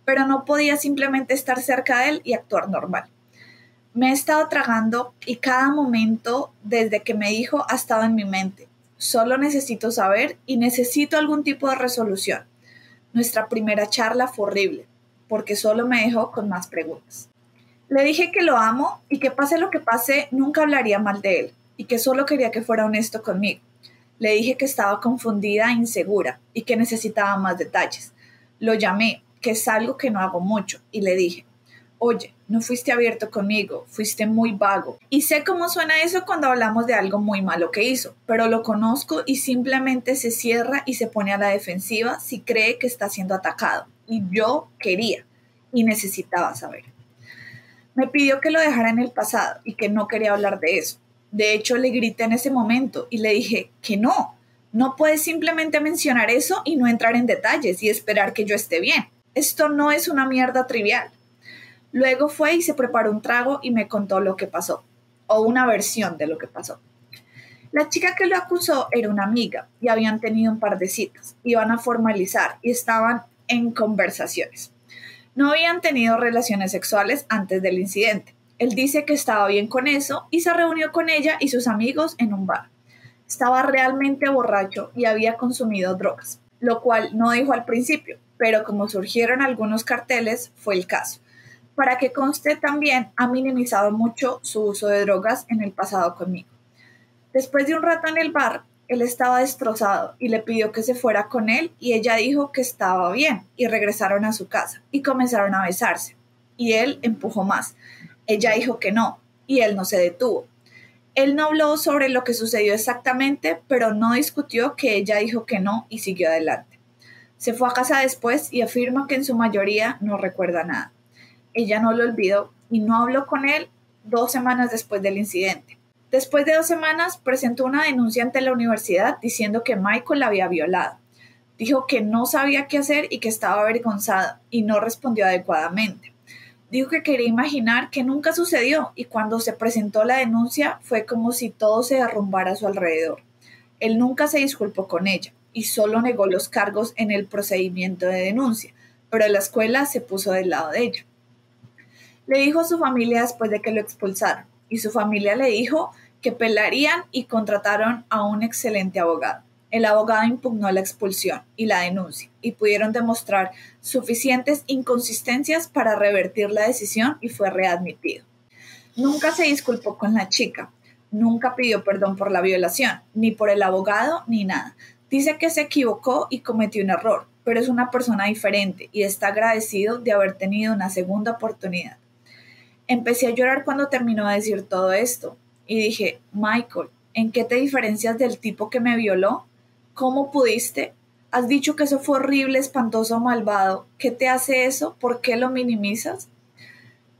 pero no podía simplemente estar cerca de él y actuar normal. Me he estado tragando y cada momento desde que me dijo ha estado en mi mente. Solo necesito saber y necesito algún tipo de resolución. Nuestra primera charla fue horrible, porque solo me dejó con más preguntas. Le dije que lo amo y que pase lo que pase, nunca hablaría mal de él, y que solo quería que fuera honesto conmigo. Le dije que estaba confundida e insegura y que necesitaba más detalles. Lo llamé, que es algo que no hago mucho, y le dije, oye, no fuiste abierto conmigo, fuiste muy vago. Y sé cómo suena eso cuando hablamos de algo muy malo que hizo, pero lo conozco y simplemente se cierra y se pone a la defensiva si cree que está siendo atacado. Y yo quería y necesitaba saber. Me pidió que lo dejara en el pasado y que no quería hablar de eso. De hecho, le grité en ese momento y le dije que no, no puedes simplemente mencionar eso y no entrar en detalles y esperar que yo esté bien. Esto no es una mierda trivial. Luego fue y se preparó un trago y me contó lo que pasó, o una versión de lo que pasó. La chica que lo acusó era una amiga y habían tenido un par de citas, iban a formalizar y estaban en conversaciones. No habían tenido relaciones sexuales antes del incidente. Él dice que estaba bien con eso y se reunió con ella y sus amigos en un bar. Estaba realmente borracho y había consumido drogas, lo cual no dijo al principio, pero como surgieron algunos carteles, fue el caso. Para que conste también, ha minimizado mucho su uso de drogas en el pasado conmigo. Después de un rato en el bar, él estaba destrozado y le pidió que se fuera con él y ella dijo que estaba bien y regresaron a su casa y comenzaron a besarse. Y él empujó más. Ella dijo que no y él no se detuvo. Él no habló sobre lo que sucedió exactamente, pero no discutió que ella dijo que no y siguió adelante. Se fue a casa después y afirma que en su mayoría no recuerda nada ella no lo olvidó y no habló con él dos semanas después del incidente. Después de dos semanas presentó una denuncia ante la universidad diciendo que Michael la había violado. Dijo que no sabía qué hacer y que estaba avergonzado y no respondió adecuadamente. Dijo que quería imaginar que nunca sucedió y cuando se presentó la denuncia fue como si todo se derrumbara a su alrededor. Él nunca se disculpó con ella y solo negó los cargos en el procedimiento de denuncia, pero la escuela se puso del lado de ella. Le dijo a su familia después de que lo expulsaron y su familia le dijo que pelarían y contrataron a un excelente abogado. El abogado impugnó la expulsión y la denuncia y pudieron demostrar suficientes inconsistencias para revertir la decisión y fue readmitido. Nunca se disculpó con la chica, nunca pidió perdón por la violación, ni por el abogado, ni nada. Dice que se equivocó y cometió un error, pero es una persona diferente y está agradecido de haber tenido una segunda oportunidad. Empecé a llorar cuando terminó de decir todo esto y dije, Michael, ¿en qué te diferencias del tipo que me violó? ¿Cómo pudiste? Has dicho que eso fue horrible, espantoso, malvado. ¿Qué te hace eso? ¿Por qué lo minimizas?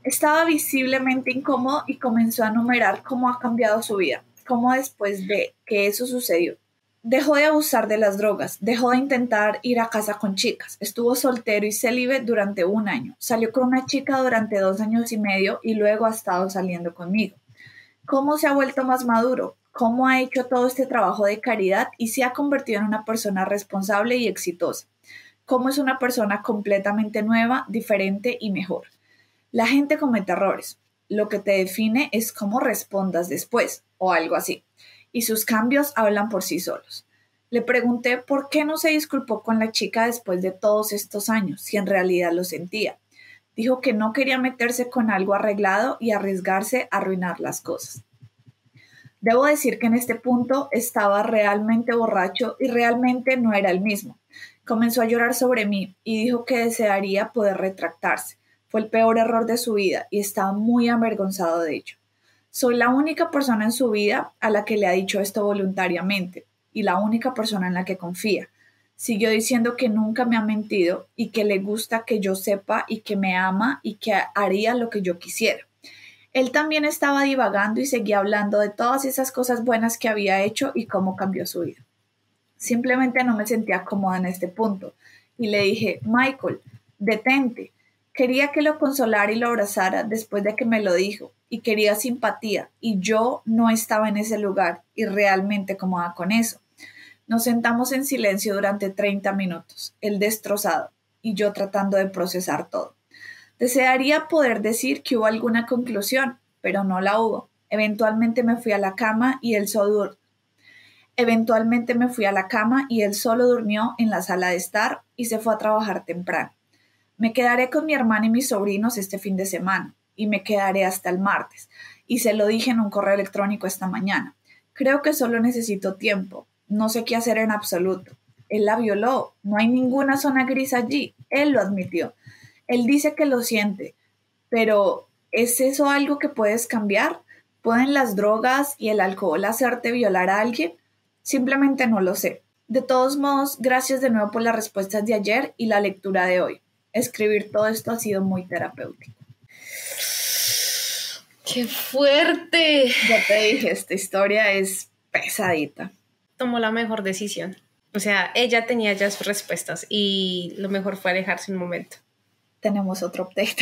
Estaba visiblemente incómodo y comenzó a enumerar cómo ha cambiado su vida, cómo después de que eso sucedió Dejó de abusar de las drogas, dejó de intentar ir a casa con chicas, estuvo soltero y célibe durante un año, salió con una chica durante dos años y medio y luego ha estado saliendo conmigo. ¿Cómo se ha vuelto más maduro? ¿Cómo ha hecho todo este trabajo de caridad y se ha convertido en una persona responsable y exitosa? ¿Cómo es una persona completamente nueva, diferente y mejor? La gente comete errores. Lo que te define es cómo respondas después o algo así y sus cambios hablan por sí solos. Le pregunté por qué no se disculpó con la chica después de todos estos años, si en realidad lo sentía. Dijo que no quería meterse con algo arreglado y arriesgarse a arruinar las cosas. Debo decir que en este punto estaba realmente borracho y realmente no era el mismo. Comenzó a llorar sobre mí y dijo que desearía poder retractarse. Fue el peor error de su vida y estaba muy avergonzado de ello. Soy la única persona en su vida a la que le ha dicho esto voluntariamente y la única persona en la que confía. Siguió diciendo que nunca me ha mentido y que le gusta que yo sepa y que me ama y que haría lo que yo quisiera. Él también estaba divagando y seguía hablando de todas esas cosas buenas que había hecho y cómo cambió su vida. Simplemente no me sentía cómoda en este punto y le dije, Michael, detente, Quería que lo consolara y lo abrazara después de que me lo dijo, y quería simpatía, y yo no estaba en ese lugar y realmente cómoda con eso. Nos sentamos en silencio durante 30 minutos, él destrozado y yo tratando de procesar todo. Desearía poder decir que hubo alguna conclusión, pero no la hubo. Eventualmente me fui a la cama y él solo Eventualmente me fui a la cama y él solo durmió en la sala de estar y se fue a trabajar temprano. Me quedaré con mi hermana y mis sobrinos este fin de semana y me quedaré hasta el martes. Y se lo dije en un correo electrónico esta mañana. Creo que solo necesito tiempo. No sé qué hacer en absoluto. Él la violó. No hay ninguna zona gris allí. Él lo admitió. Él dice que lo siente. Pero ¿es eso algo que puedes cambiar? ¿Pueden las drogas y el alcohol hacerte violar a alguien? Simplemente no lo sé. De todos modos, gracias de nuevo por las respuestas de ayer y la lectura de hoy escribir todo esto ha sido muy terapéutico. ¡Qué fuerte! Ya te dije, esta historia es pesadita. Tomó la mejor decisión. O sea, ella tenía ya sus respuestas y lo mejor fue alejarse un momento. Tenemos otro update.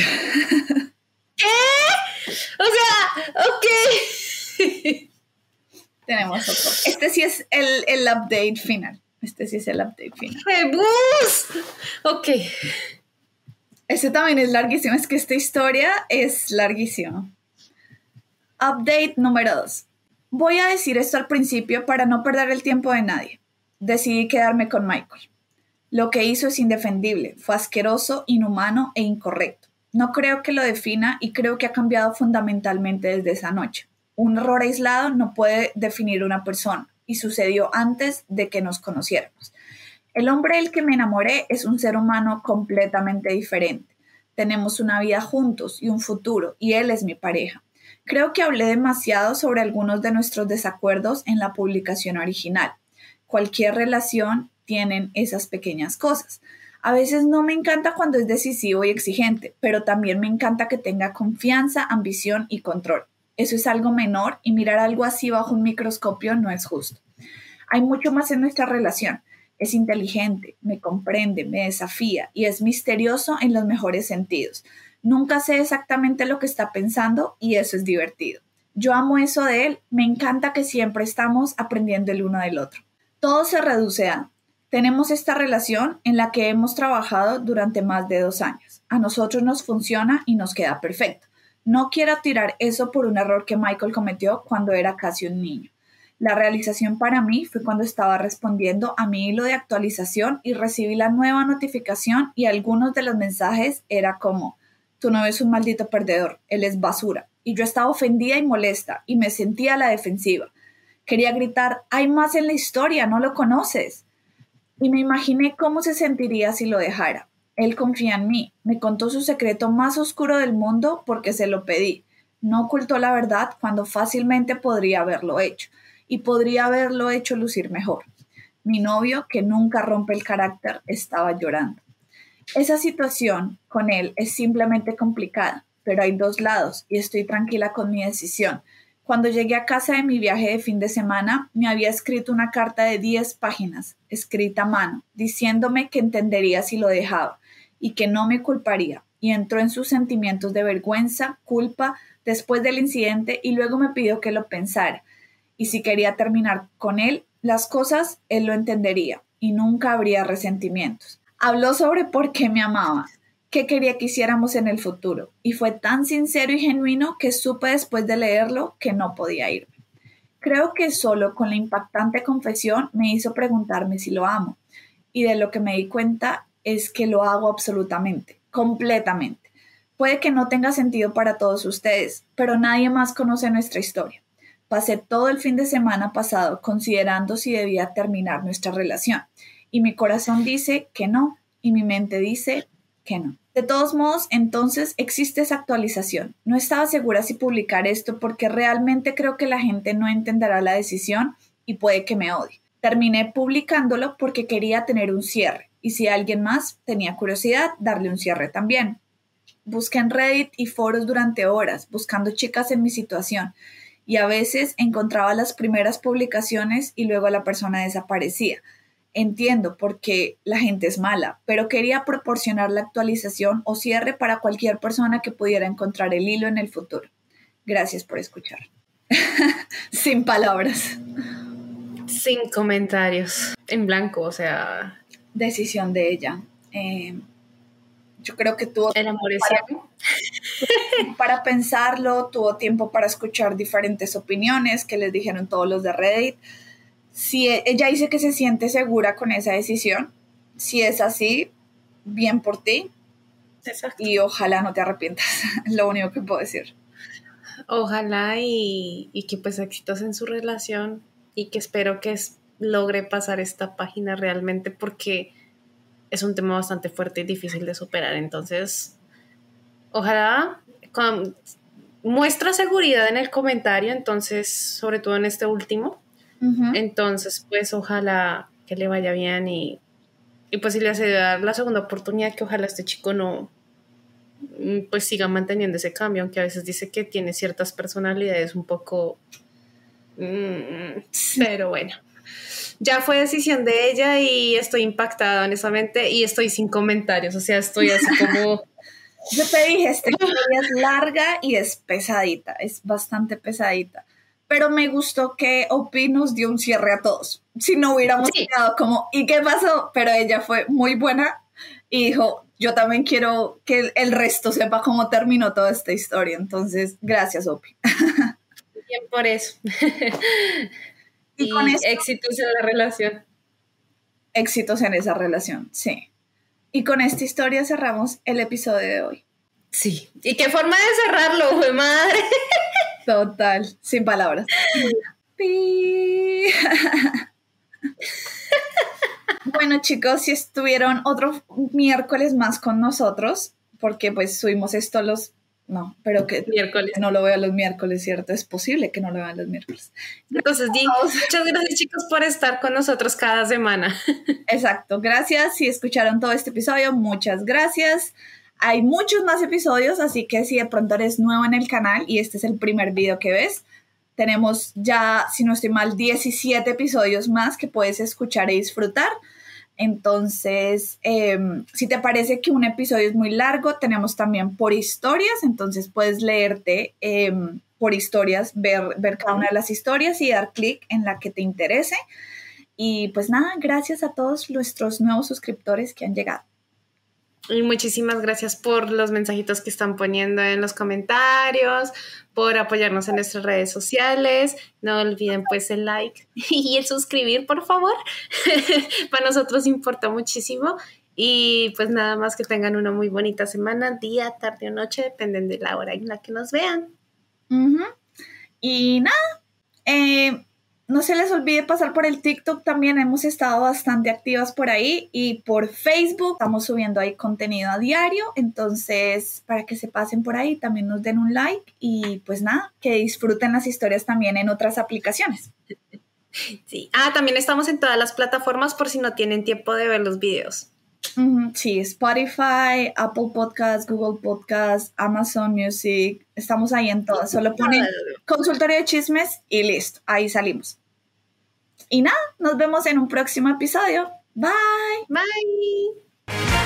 ¿Qué? O sea, ok. Tenemos otro. Este sí es el, el update final. Este sí es el update final. ¡Rebus! Ok. Ese también es larguísimo, es que esta historia es larguísima. Update número 2. Voy a decir esto al principio para no perder el tiempo de nadie. Decidí quedarme con Michael. Lo que hizo es indefendible, fue asqueroso, inhumano e incorrecto. No creo que lo defina y creo que ha cambiado fundamentalmente desde esa noche. Un error aislado no puede definir una persona y sucedió antes de que nos conociéramos. El hombre del que me enamoré es un ser humano completamente diferente. Tenemos una vida juntos y un futuro, y él es mi pareja. Creo que hablé demasiado sobre algunos de nuestros desacuerdos en la publicación original. Cualquier relación tienen esas pequeñas cosas. A veces no me encanta cuando es decisivo y exigente, pero también me encanta que tenga confianza, ambición y control. Eso es algo menor y mirar algo así bajo un microscopio no es justo. Hay mucho más en nuestra relación es inteligente, me comprende, me desafía y es misterioso en los mejores sentidos. Nunca sé exactamente lo que está pensando y eso es divertido. Yo amo eso de él, me encanta que siempre estamos aprendiendo el uno del otro. Todo se reduce a, tenemos esta relación en la que hemos trabajado durante más de dos años. A nosotros nos funciona y nos queda perfecto. No quiero tirar eso por un error que Michael cometió cuando era casi un niño. La realización para mí fue cuando estaba respondiendo a mi hilo de actualización y recibí la nueva notificación y algunos de los mensajes era como, tu novio es un maldito perdedor, él es basura. Y yo estaba ofendida y molesta y me sentía a la defensiva. Quería gritar, hay más en la historia, no lo conoces. Y me imaginé cómo se sentiría si lo dejara. Él confía en mí, me contó su secreto más oscuro del mundo porque se lo pedí. No ocultó la verdad cuando fácilmente podría haberlo hecho y podría haberlo hecho lucir mejor. Mi novio, que nunca rompe el carácter, estaba llorando. Esa situación con él es simplemente complicada, pero hay dos lados y estoy tranquila con mi decisión. Cuando llegué a casa de mi viaje de fin de semana, me había escrito una carta de 10 páginas, escrita a mano, diciéndome que entendería si lo dejaba y que no me culparía, y entró en sus sentimientos de vergüenza, culpa, después del incidente y luego me pidió que lo pensara y si quería terminar con él las cosas, él lo entendería y nunca habría resentimientos. Habló sobre por qué me amaba, qué quería que hiciéramos en el futuro y fue tan sincero y genuino que supe después de leerlo que no podía irme. Creo que solo con la impactante confesión me hizo preguntarme si lo amo y de lo que me di cuenta es que lo hago absolutamente, completamente. Puede que no tenga sentido para todos ustedes, pero nadie más conoce nuestra historia. Pasé todo el fin de semana pasado considerando si debía terminar nuestra relación y mi corazón dice que no y mi mente dice que no. De todos modos, entonces existe esa actualización. No estaba segura si publicar esto porque realmente creo que la gente no entenderá la decisión y puede que me odie. Terminé publicándolo porque quería tener un cierre y si alguien más tenía curiosidad, darle un cierre también. Busqué en Reddit y foros durante horas buscando chicas en mi situación y a veces encontraba las primeras publicaciones y luego la persona desaparecía. Entiendo porque la gente es mala, pero quería proporcionar la actualización o cierre para cualquier persona que pudiera encontrar el hilo en el futuro. Gracias por escuchar. Sin palabras. Sin comentarios. En blanco, o sea. Decisión de ella. Eh, yo creo que tuvo el amor para, para pensarlo, tuvo tiempo para escuchar diferentes opiniones que les dijeron todos los de Reddit si e, ella dice que se siente segura con esa decisión, si es así, bien por ti. Exacto. Y ojalá no te arrepientas, lo único que puedo decir. Ojalá y, que pues éxitos en su relación y que espero que logre pasar esta página realmente porque es un tema bastante fuerte y difícil de superar. Entonces, ojalá muestra seguridad en el comentario, entonces, sobre todo en este último, entonces, pues ojalá que le vaya bien y, y pues si le hace dar la segunda oportunidad, que ojalá este chico no, mm, pues siga manteniendo ese cambio, aunque a veces dice que tiene ciertas personalidades un poco... Mm, pero bueno, ya fue decisión de ella y estoy impactada honestamente y estoy sin comentarios, o sea, estoy así como... Yo te dije, esta historia es larga y es pesadita, es bastante pesadita pero me gustó que Opi nos dio un cierre a todos. Si no hubiéramos quedado como, ¿y qué pasó? Pero ella fue muy buena y dijo, yo también quiero que el resto sepa cómo terminó toda esta historia. Entonces, gracias, Opi. Bien por eso. y, con éxitos en la relación. Éxitos en esa relación, sí. Y con esta historia cerramos el episodio de hoy. Sí. ¿Y qué forma de cerrarlo, fue madre? Total, sin palabras. bueno chicos, si estuvieron otro miércoles más con nosotros, porque pues subimos esto los... No, pero que miércoles. no lo veo los miércoles, ¿cierto? Es posible que no lo vean los miércoles. Entonces, di, muchas gracias chicos por estar con nosotros cada semana. Exacto, gracias. Si escucharon todo este episodio, muchas gracias. Hay muchos más episodios, así que si de pronto eres nuevo en el canal y este es el primer video que ves, tenemos ya, si no estoy mal, 17 episodios más que puedes escuchar y disfrutar. Entonces, em, si te parece que un episodio es muy largo, tenemos también por historias, entonces puedes leerte em, por historias, ver, ver cada una de las historias y dar clic en la que te interese. Y pues nada, gracias a todos nuestros nuevos suscriptores que han llegado. Y muchísimas gracias por los mensajitos que están poniendo en los comentarios, por apoyarnos en nuestras redes sociales. No olviden pues el like y el suscribir, por favor. Para nosotros importa muchísimo. Y pues nada más que tengan una muy bonita semana, día, tarde o noche, dependen de la hora en la que nos vean. Y nada, eh, no se les olvide pasar por el TikTok también, hemos estado bastante activas por ahí y por Facebook, estamos subiendo ahí contenido a diario, entonces para que se pasen por ahí también nos den un like y pues nada, que disfruten las historias también en otras aplicaciones. Sí, ah, también estamos en todas las plataformas por si no tienen tiempo de ver los videos. Sí, Spotify, Apple Podcasts, Google Podcasts, Amazon Music, estamos ahí en todas. Solo ponen consultorio de chismes y listo, ahí salimos. Y nada, nos vemos en un próximo episodio. Bye. Bye.